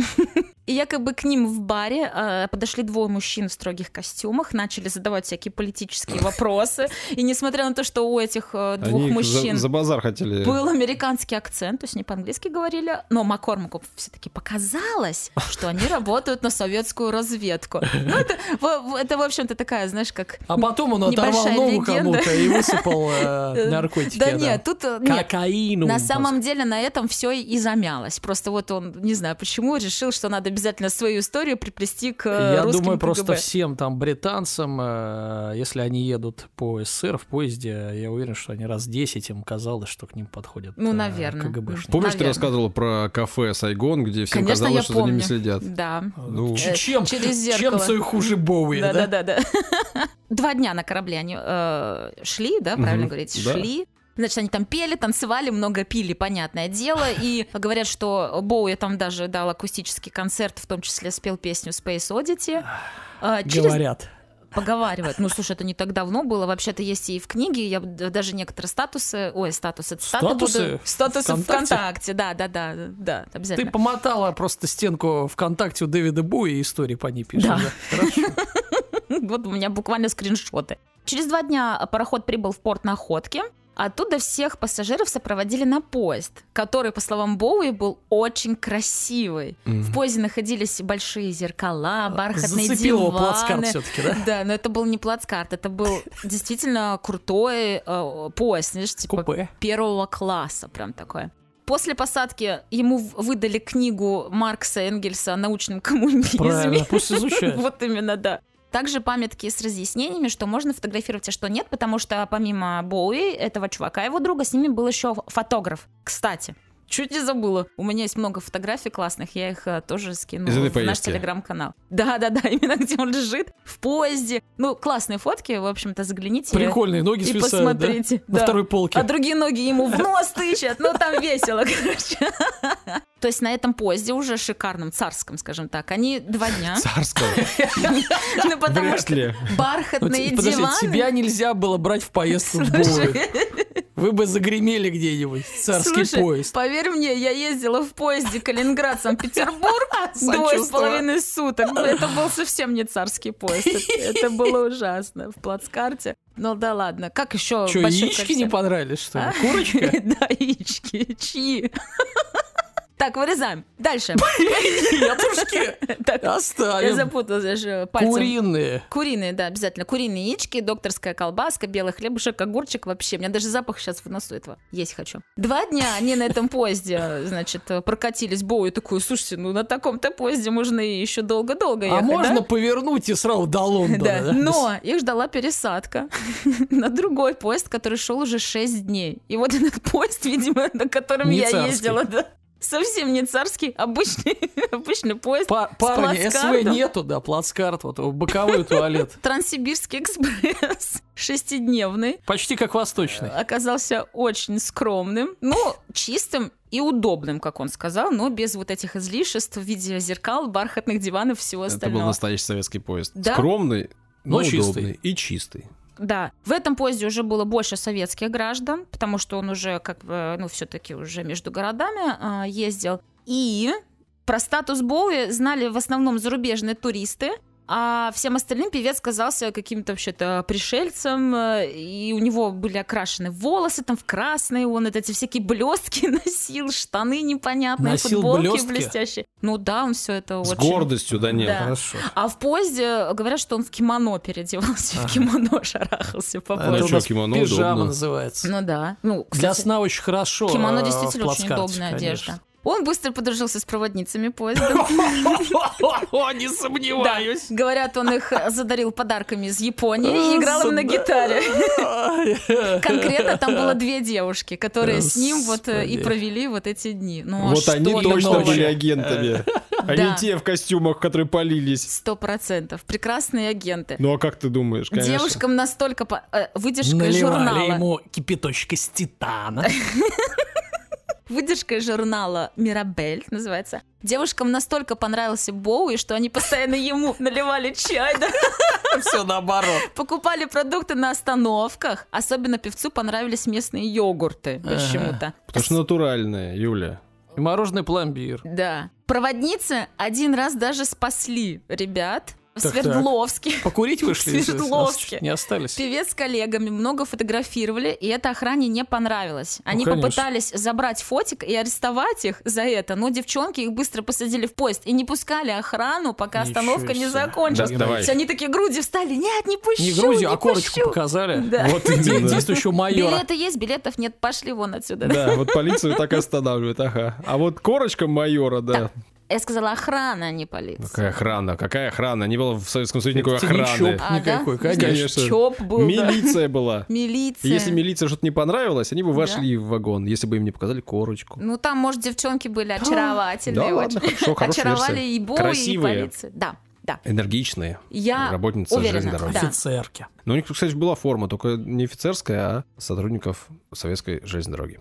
Speaker 3: И якобы к ним в баре э, подошли двое мужчин в строгих костюмах, начали задавать всякие политические (laughs) вопросы. И несмотря на то, что у этих э, двух
Speaker 1: Они
Speaker 3: мужчин
Speaker 1: за, за базар хотели.
Speaker 3: был американский акцент, то есть не по-английски говорили, но Маккормаку все-таки показалось, (laughs) что они работают на советскую разведку. Ну, это, в- в- это, в общем-то, такая, знаешь, как...
Speaker 2: А потом он оторвал
Speaker 3: Небольшая
Speaker 2: ногу
Speaker 3: легенда.
Speaker 2: кому-то и высыпал э, (laughs) наркотики.
Speaker 3: Да нет, тут... э, нет.
Speaker 2: Кокаину.
Speaker 3: На самом деле на этом все и замялось. Просто вот он, не знаю почему, решил, что надо обязательно свою историю приплести к э,
Speaker 2: Я
Speaker 3: русским
Speaker 2: думаю, просто
Speaker 3: КГБ.
Speaker 2: всем там британцам, э, если они едут по СССР в поезде, я уверен, что они раз 10 им казалось, что к ним подходят
Speaker 3: Ну,
Speaker 2: э,
Speaker 3: наверно.
Speaker 2: КГБшники.
Speaker 1: Помнишь, ты
Speaker 3: Наверное.
Speaker 1: рассказывала про кафе Сайгон, где всем
Speaker 3: Конечно, я
Speaker 1: казалось, что за ними
Speaker 3: помню.
Speaker 1: следят?
Speaker 3: Да.
Speaker 1: Ну,
Speaker 2: Ч- Чем,
Speaker 3: Э, через
Speaker 2: чем
Speaker 3: зеркало.
Speaker 2: свой хуже Боуи, да?
Speaker 3: Да, да, да, да. Два дня на корабле они э, шли, да, правильно
Speaker 1: Мгм,
Speaker 3: говорить,
Speaker 1: да.
Speaker 3: шли. Значит, они там пели, танцевали, много пили, понятное дело. И говорят, что Боуи там даже дал акустический концерт, в том числе спел песню Space Oddity. Э, через-
Speaker 2: Говорят.
Speaker 3: Поговаривают. Ну, слушай, это не так давно было. Вообще-то есть и в книге. Я даже некоторые статусы... Ой, статусы. цитаты
Speaker 2: Статусы?
Speaker 3: буду- Статусы
Speaker 2: ВКонтакте?
Speaker 3: ВКонтакте. Да, да, да. Да,
Speaker 2: Ты
Speaker 3: обязательно.
Speaker 2: помотала просто стенку ВКонтакте у Дэвида Боуи и истории по ней пишешь.
Speaker 3: Да. (laughs) Вот у меня буквально скриншоты. Через два дня пароход прибыл в порт Находки. Оттуда всех пассажиров сопроводили на поезд, который, по словам Боуи, был очень красивый. В поезде находились большие зеркала, бархатные
Speaker 2: Зацепил его
Speaker 3: диваны.
Speaker 2: плацкарт все-таки, да?
Speaker 3: Да, но это был не плацкарт, это был (laughs) действительно крутой э, поезд, знаешь, типа
Speaker 2: Купе.
Speaker 3: первого класса, прям такое. После посадки ему выдали книгу Маркса Энгельса о научном коммунизме.
Speaker 2: Правильно, пусть (laughs) изучает.
Speaker 3: Вот именно, да. Также памятки с разъяснениями, что можно фотографировать, а что нет, потому что помимо Боуи, этого чувака, его друга, с ними был еще фотограф. Кстати, чуть не забыла. У меня есть много фотографий классных, я их э, тоже скину
Speaker 1: Из
Speaker 3: в наш телеграм-канал. Да-да-да, (laughs) именно где он лежит, в поезде. Ну, классные фотки, в общем-то, загляните.
Speaker 2: Прикольные ноги
Speaker 3: И
Speaker 2: свисают, да?
Speaker 3: посмотрите.
Speaker 2: На
Speaker 3: да.
Speaker 2: второй полке.
Speaker 3: А другие ноги ему в нос тычат. Ну, там весело, (laughs) короче. (laughs) То есть на этом поезде, уже шикарном, царском, скажем так, они два дня.
Speaker 1: Царского.
Speaker 3: Ну, потому что
Speaker 1: ли.
Speaker 2: Ну,
Speaker 3: бархатные
Speaker 2: т- Подожди,
Speaker 3: диваны.
Speaker 2: тебя нельзя было брать в поездку в. Вы бы загремели где-нибудь. Царский
Speaker 3: Слушай,
Speaker 2: поезд.
Speaker 3: поверь мне, я ездила в поезде Калининград-Санкт-Петербург двое (laughs) с половиной суток. Это был совсем не царский поезд. Это, (laughs) это было ужасно в плацкарте. Ну да ладно. Как еще
Speaker 2: Что, яички не понравились, что ли?
Speaker 3: А?
Speaker 2: Курочка? (laughs)
Speaker 3: Да, яички. Чьи? Так, вырезаем. Дальше. (laughs) Я (laughs)
Speaker 2: Оставим.
Speaker 3: запуталась даже пальцем.
Speaker 2: Куриные.
Speaker 3: Куриные, да, обязательно. Куриные яички, докторская колбаска, белый хлебушек, огурчик вообще. У меня даже запах сейчас в носу этого. Есть хочу. Два дня они на этом поезде, значит, прокатились. Боуи такую, слушайте, ну на таком-то поезде можно и еще долго-долго
Speaker 2: А
Speaker 3: ехать,
Speaker 2: можно
Speaker 3: да?
Speaker 2: повернуть и сразу до Лондона, да?
Speaker 3: но их ждала пересадка (laughs) на другой поезд, который шел уже 6 дней. И вот этот поезд, видимо, на котором я ездила, да, совсем не царский, обычный, (laughs) обычный поезд.
Speaker 2: Па- Парни, СВ нету, да, плацкарт, вот боковой туалет. (laughs)
Speaker 3: Транссибирский экспресс (laughs) шестидневный
Speaker 2: Почти как восточный.
Speaker 3: оказался очень скромным, но чистым и удобным, как он сказал, но без вот этих излишеств в виде зеркал, бархатных диванов и всего
Speaker 1: Это был
Speaker 3: остального.
Speaker 1: настоящий советский поезд.
Speaker 3: Да?
Speaker 1: Скромный, но,
Speaker 2: Но чистый.
Speaker 1: удобный и чистый.
Speaker 3: Да, в этом поезде уже было больше советских граждан, потому что он уже как бы, ну, все-таки уже между городами а, ездил. И про статус Боуи знали в основном зарубежные туристы, А всем остальным певец казался каким-то вообще-то пришельцем, э, и у него были окрашены волосы там в красный, он эти всякие блестки (laughs) носил, штаны непонятные,
Speaker 2: Носил
Speaker 3: футболки
Speaker 2: блестки?
Speaker 3: блестящие. Ну да, он все это
Speaker 1: С
Speaker 3: очень...
Speaker 1: гордостью, да нет.
Speaker 3: Да.
Speaker 2: Хорошо.
Speaker 3: А в поезде говорят, что он в кимоно переодевался, в кимоно шарахался по
Speaker 2: Это
Speaker 1: Ну,
Speaker 3: поезду.
Speaker 2: у
Speaker 1: чё,
Speaker 2: нас
Speaker 1: кимоно
Speaker 2: пижама
Speaker 1: удобно.
Speaker 2: называется.
Speaker 3: Ну да. Ну,
Speaker 2: Для
Speaker 3: кстати,
Speaker 2: сна очень хорошо.
Speaker 3: кимоно
Speaker 2: э,
Speaker 3: действительно очень удобная
Speaker 2: конечно.
Speaker 3: одежда. Он быстро подружился с проводницами поезда. (laughs)
Speaker 2: Не сомневаюсь.
Speaker 3: Говорят, он их задарил подарками из Японии и играл им на гитаре. (laughs) Конкретно там было две девушки, которые с ним вот э, и провели вот эти дни. Ну, а
Speaker 1: Вот они точно были агентами. (laughs) А
Speaker 3: Да.
Speaker 1: не те в костюмах, которые полились.
Speaker 3: Сто процентов. Прекрасные агенты.
Speaker 1: Ну а как ты думаешь, конечно?
Speaker 3: Девушкам настолько... по- э, Выдержка
Speaker 2: Наливали
Speaker 3: журнала.
Speaker 2: ему кипяточек из титана.
Speaker 3: Выдержка из журнала «Мирабель» называется. Девушкам настолько понравился Боуи, что они постоянно ему (laughs) наливали чай, да, (laughs)
Speaker 2: Все наоборот.
Speaker 3: покупали продукты на остановках. Особенно певцу понравились местные йогурты почему-то.
Speaker 1: Потому что натуральные, Юля.
Speaker 2: И мороженый пломбир.
Speaker 3: Да. Проводницы один раз даже спасли ребят в
Speaker 2: Так-так.
Speaker 3: Свердловске.
Speaker 2: Покурить (laughs) вышли?
Speaker 3: В Свердловске.
Speaker 2: Не остались?
Speaker 3: Певец с коллегами много фотографировали, и это охране не понравилось. Они
Speaker 2: конечно.
Speaker 3: попытались забрать фотик и арестовать их за это, но девчонки их быстро посадили в поезд и не пускали охрану, пока
Speaker 2: Ничего
Speaker 3: остановка не
Speaker 2: себе.
Speaker 3: закончилась.
Speaker 1: Да, давай.
Speaker 3: Они такие груди встали, нет, не пущу,
Speaker 2: Не грудью,
Speaker 3: не
Speaker 2: а корочку
Speaker 3: пущу».
Speaker 2: показали.
Speaker 3: Да.
Speaker 1: Вот именно.
Speaker 2: Действующего майора.
Speaker 3: Билеты есть, билетов нет, пошли вон отсюда.
Speaker 1: Да, вот полицию так и останавливают, ага. А вот корочка майора, да.
Speaker 3: Я сказала охрана, а не полиция.
Speaker 1: Какая охрана, какая охрана? Не было в Советском Союзе никакой охраны.
Speaker 2: ЧОП
Speaker 3: А, да?
Speaker 2: никакой, конечно.
Speaker 1: Конечно.
Speaker 3: ЧОП был, да.
Speaker 1: Милиция была.
Speaker 3: Милиция.
Speaker 1: Если милиция что-то не понравилось, они бы
Speaker 3: Да.
Speaker 1: вошли в вагон, если бы им не показали корочку.
Speaker 3: Ну, там, может, девчонки были очаровательные.
Speaker 1: Да ладно, хорошо,
Speaker 3: Очаровали
Speaker 1: версия.
Speaker 3: и Боу, и
Speaker 1: Красивые.
Speaker 3: полиция. Да, да.
Speaker 1: Энергичные.
Speaker 3: Я
Speaker 1: Работницы
Speaker 3: уверена,
Speaker 1: железной дороги.
Speaker 3: да.
Speaker 2: Офицерки.
Speaker 1: Но у них, кстати, была форма, только не офицерская, а сотрудников советской железной дороги.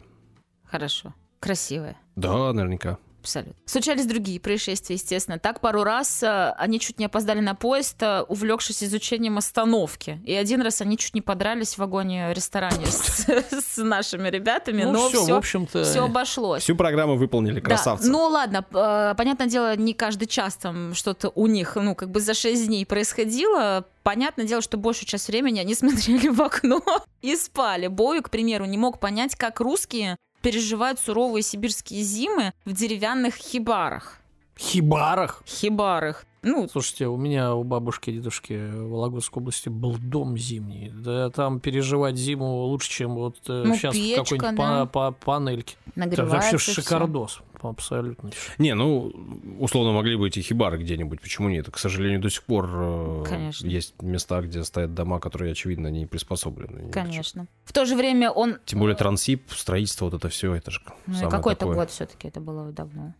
Speaker 3: Хорошо. Красивая.
Speaker 1: Да, наверняка.
Speaker 3: Абсолютно. Случались другие происшествия, естественно. Так пару раз э, они чуть не опоздали на поезд, э, увлекшись изучением остановки. И один раз они чуть не подрались в вагоне-ресторане с, (laughs) с нашими ребятами,
Speaker 2: Ну
Speaker 3: но
Speaker 2: все, в
Speaker 3: все,
Speaker 2: общем-то...
Speaker 3: все обошлось.
Speaker 1: Всю программу выполнили,
Speaker 3: Да.
Speaker 1: красавцы.
Speaker 3: Ну ладно, э, понятное дело, не каждый час там что-то у них, ну, как бы за 6 дней происходило. Понятное дело, что большую часть времени они (laughs) смотрели в окно и спали. Бою, к примеру, не мог понять, как русские переживают суровые сибирские зимы в деревянных хибарах.
Speaker 2: Хибарах.
Speaker 3: Хибарах. Ну,
Speaker 2: Слушайте, у меня у бабушки и дедушки в Вологодской области был дом зимний. Да там переживать зиму лучше, чем вот э,
Speaker 3: Ну,
Speaker 2: сейчас
Speaker 3: печка,
Speaker 2: в какой-нибудь
Speaker 3: да.
Speaker 2: па- па- панельке.
Speaker 3: Нагревается
Speaker 2: вообще
Speaker 3: всё.
Speaker 2: шикардос. Абсолютно.
Speaker 1: Не, ну, условно могли быть и хибары где-нибудь. Почему нет? К сожалению, до сих пор э,
Speaker 3: Конечно.
Speaker 1: есть места, где стоят дома, которые, очевидно, не приспособлены.
Speaker 3: Конечно. В то же время он...
Speaker 1: Тем более трансип, строительство, вот это все, это же
Speaker 3: Ну, какой-то год все-таки, это было давно.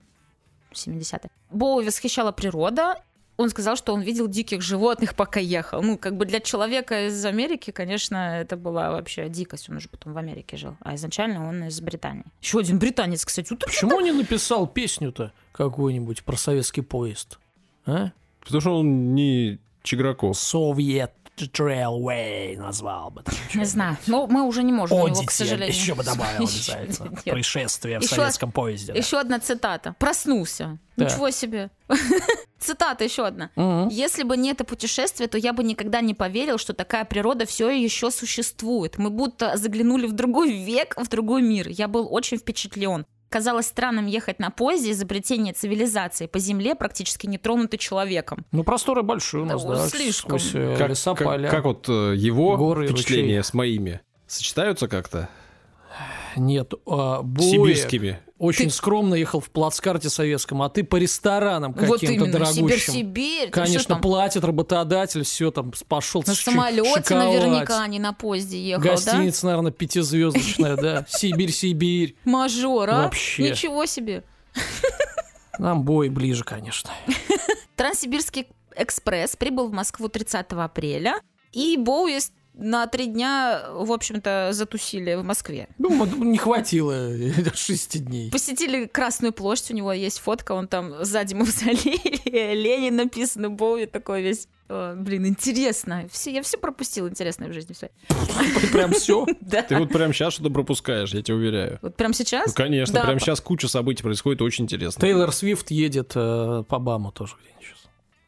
Speaker 3: 70-е. Боуи восхищала природа. Он сказал, что он видел диких животных, пока ехал. Ну, как бы для человека из Америки, конечно, это была вообще дикость. Он уже потом в Америке жил. А изначально он из Британии. Еще один британец, кстати. Вот
Speaker 2: Почему не написал песню-то какую-нибудь про советский поезд? А?
Speaker 1: Потому что он не Чиграков.
Speaker 2: Soviet Railway назвал бы. там
Speaker 3: Не знаю. Но мы уже не можем его, к сожалению.
Speaker 2: еще бы (laughs) добавил обязательно. Происшествие в
Speaker 3: Еще-
Speaker 2: советском поезде. да.
Speaker 3: Еще одна цитата. Проснулся.
Speaker 2: Да.
Speaker 3: Ничего себе. (laughs) Цитата еще одна. Если бы не это путешествие, то я бы никогда не поверил, что такая природа все еще существует. Мы будто заглянули в другой век, в другой мир. Я был очень впечатлен. Казалось странным ехать на поезде изобретения цивилизации по земле, практически не тронутой человеком.
Speaker 2: Ну, просторы большие у нас,
Speaker 3: Да,
Speaker 2: да.
Speaker 3: слишком.
Speaker 2: Сквозь э,
Speaker 1: Как,
Speaker 2: леса,
Speaker 1: как-
Speaker 2: поля.
Speaker 1: как вот э, его
Speaker 2: горы
Speaker 1: впечатления
Speaker 2: ручей.
Speaker 1: с моими сочетаются как-то?
Speaker 2: Нет, а, Боя
Speaker 1: Сибирскими.
Speaker 2: очень
Speaker 3: Ты-
Speaker 2: скромно ехал в плацкарте советском, а ты по ресторанам
Speaker 3: вот
Speaker 2: каким-то
Speaker 3: именно,
Speaker 2: дорогущим.
Speaker 3: Сибирь-Сибирь. ты что
Speaker 2: Конечно, платит работодатель, все там пошел.
Speaker 3: На самолете наверняка, а не на поезде ехал, да?
Speaker 2: Гостиница, наверное, пятизвездочная, да. (laughs) Сибирь, Сибирь.
Speaker 3: Мажор, а?
Speaker 2: Вообще.
Speaker 3: Ничего себе. (laughs)
Speaker 2: Нам бой ближе, конечно.
Speaker 3: Транссибирский экспресс прибыл в Москву 30 апреля, и Боуи на три дня, в общем-то, затусили в Москве.
Speaker 2: Думаю, не хватило (laughs) шести дней.
Speaker 3: Посетили Красную площадь, у него есть фотка, он там сзади мавзолей, (laughs) Ленин написано, Боуи такой весь. О, блин, интересно. Все, я все пропустил интересное в жизни. Все.
Speaker 2: Прям все. (laughs)
Speaker 3: Да.
Speaker 1: Ты вот прямо сейчас что-то пропускаешь, я тебе уверяю.
Speaker 3: Вот прям сейчас?
Speaker 1: Ну, конечно,
Speaker 3: Да,
Speaker 1: прямо
Speaker 3: по-
Speaker 1: сейчас куча событий происходит, очень интересно.
Speaker 2: Тейлор Свифт едет э, по Баму тоже где-нибудь.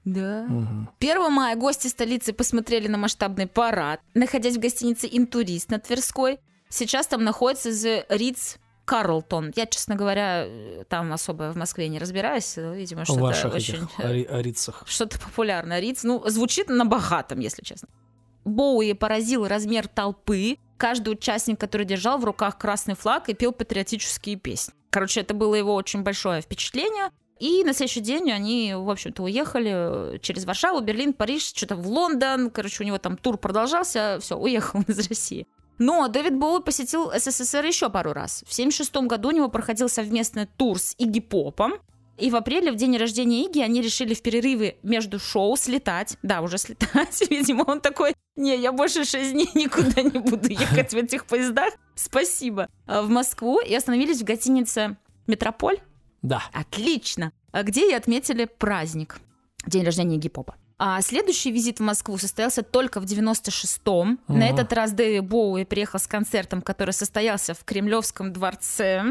Speaker 3: Да.
Speaker 2: Мгм.
Speaker 3: 1 мая гости столицы посмотрели на масштабный парад, находясь в гостинице «Интурист» на Тверской. Сейчас там находится The Ritz Карлтон. Я, честно говоря, э, там особо в Москве не разбираюсь. Видимо, что-то
Speaker 2: ваших
Speaker 3: очень...
Speaker 2: этих арицах.
Speaker 3: Что-то популярное. Риц, ну, звучит на богатом, если честно. Боуи поразил размер толпы. Каждый участник, который держал в руках красный флаг и пел патриотические песни. Короче, это было его очень большое впечатление. И на следующий день они, в общем-то, уехали э, через Варшаву, Берлин, Париж, что-то в Лондон. Короче, у него там тур продолжался. Все, уехал (laughs) из России. Но Дэвид Боуи посетил СССР еще пару раз. В 1976 году у него проходил совместный тур с Игги Попом. И в апреле, в день рождения Иги, они решили в перерывы между шоу слетать. Да, уже слетать. (laughs) Видимо, он такой, не, я больше шесть дней никуда не буду ехать в этих поездах. Спасибо. А, В Москву и остановились в гостинице «Метрополь».
Speaker 2: Да.
Speaker 3: Отлично. А Где и отметили праздник. День рождения Игги Попа. А следующий визит в Москву состоялся только в 96-м. На
Speaker 2: Ага.
Speaker 3: этот раз Дэви Боуи приехал с концертом, который состоялся в Кремлевском дворце.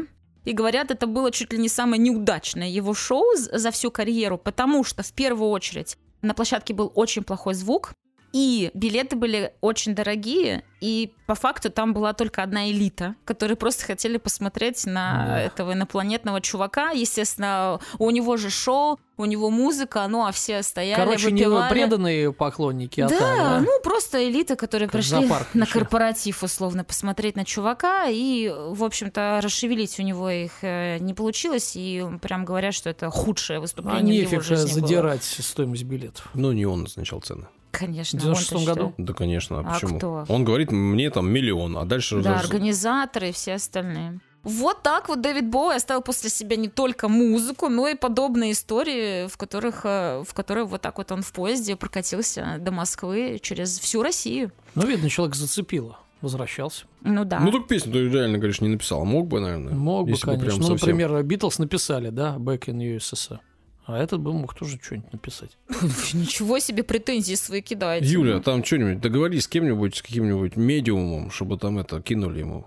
Speaker 3: И говорят, это было чуть ли не самое неудачное его шоу за всю карьеру, потому что в первую очередь на площадке был очень плохой звук, и билеты были очень дорогие, и по факту там была только одна элита, которые просто хотели посмотреть на
Speaker 2: Да.
Speaker 3: этого инопланетного чувака. Естественно, у него же шоу, у него музыка, ну а все стояли,
Speaker 2: Короче, не
Speaker 3: выпивали.
Speaker 2: преданные поклонники, а
Speaker 3: да,
Speaker 2: да?
Speaker 3: ну просто элита, которые
Speaker 2: Как
Speaker 3: пришли
Speaker 2: зоопарк
Speaker 3: на корпоратив условно посмотреть на чувака, и, в общем-то, расшевелить у него их э, не получилось, и прям говорят, что это худшее
Speaker 2: А
Speaker 3: выступление в его жизни было.
Speaker 2: задирать стоимость билетов.
Speaker 1: Ну, не он назначал цены.
Speaker 3: Конечно,
Speaker 2: В 96-м
Speaker 3: он-то
Speaker 2: году?
Speaker 3: что?
Speaker 1: Да, конечно, а
Speaker 3: А
Speaker 1: почему?
Speaker 3: кто?
Speaker 1: Он говорит, мне там миллион, а дальше...
Speaker 3: Да,
Speaker 1: даже-
Speaker 3: организаторы и все остальные. Вот так вот Дэвид Боуи оставил после себя не только музыку, но и подобные истории, в которых, э, в которые вот так вот он в поезде прокатился до Москвы через всю Россию.
Speaker 2: Ну, видно, человек зацепило. Возвращался.
Speaker 3: Ну да.
Speaker 1: Ну, так песню ты реально, говоришь, не написал. Мог бы, наверное.
Speaker 2: Мог бы, конечно.
Speaker 1: прям
Speaker 2: ну,
Speaker 1: совсем.
Speaker 2: например, Битлз написали, да, Back in USSR. А этот бы мог тоже что-нибудь написать. (laughs)
Speaker 3: Ничего себе претензии свои кидаете.
Speaker 1: Юля, там что-нибудь, договорись с кем-нибудь, с каким-нибудь медиумом, чтобы там это, кинули ему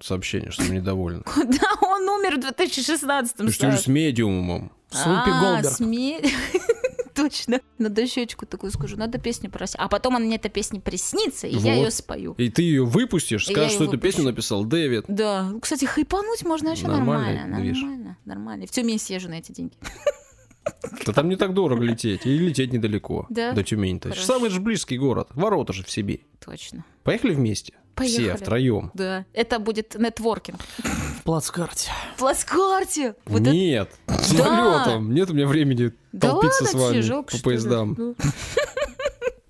Speaker 1: сообщение, что мы недовольны. (laughs)
Speaker 3: Да, он умер в 2016-м.
Speaker 1: Ты что с медиумом?
Speaker 2: С Вупи
Speaker 3: А,
Speaker 2: Голдберг. (laughs)
Speaker 3: Точно. Надо щечку такую скажу. Надо песню просить. А потом она мне эта песня приснится, и я ее спою.
Speaker 1: И ты ее выпустишь,
Speaker 3: И
Speaker 1: скажешь, что эту песню написал Дэвид.
Speaker 3: Да. Кстати, хайпануть можно вообще нормально. Нормально, нормально. В Тюмень съезжу на эти деньги.
Speaker 1: Да там не так дорого лететь, и лететь недалеко.
Speaker 3: Да?
Speaker 1: До Тюмени-то. Самый же близкий город. Ворота же в Сибирь.
Speaker 3: Точно.
Speaker 1: Поехали вместе? Все
Speaker 3: Поехали.
Speaker 1: втроем.
Speaker 3: Да. Это будет нетворкинг.
Speaker 2: В плацкарте.
Speaker 3: В плацкарте. Вот это-
Speaker 1: Нет, самолетом. Нет у меня времени
Speaker 3: Да
Speaker 1: толпиться
Speaker 3: ладно
Speaker 1: с вами
Speaker 3: тебе, жалко,
Speaker 1: по поездам.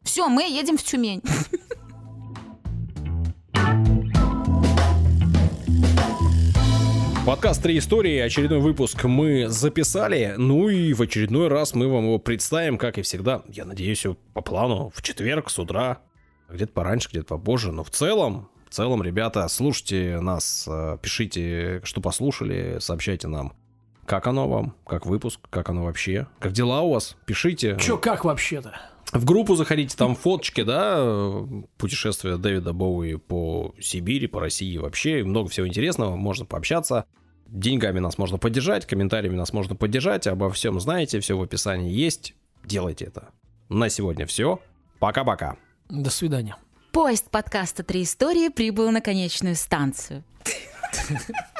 Speaker 3: Все, мы едем в Тюмень.
Speaker 1: Подкаст «Три истории», очередной выпуск мы записали, ну и в очередной раз мы вам его представим, как и всегда, я надеюсь, по плану, в четверг с утра, где-то пораньше, где-то попозже, но в целом, в целом, ребята, слушайте нас, э, пишите, что послушали, сообщайте нам, как оно вам, как выпуск, как оно вообще, как дела у вас, пишите.
Speaker 2: Чё, как вообще-то?
Speaker 1: В группу заходите, там фоточки, да, путешествия Дэвида Боуи по Сибири, по России вообще, много всего интересного, можно пообщаться. Деньгами нас можно поддержать, комментариями нас можно поддержать, обо всем знаете, все в описании есть, делайте это. На сегодня все, пока-пока.
Speaker 2: До свидания.
Speaker 3: Поезд подкаста «Три истории» прибыл на конечную станцию. (laughs)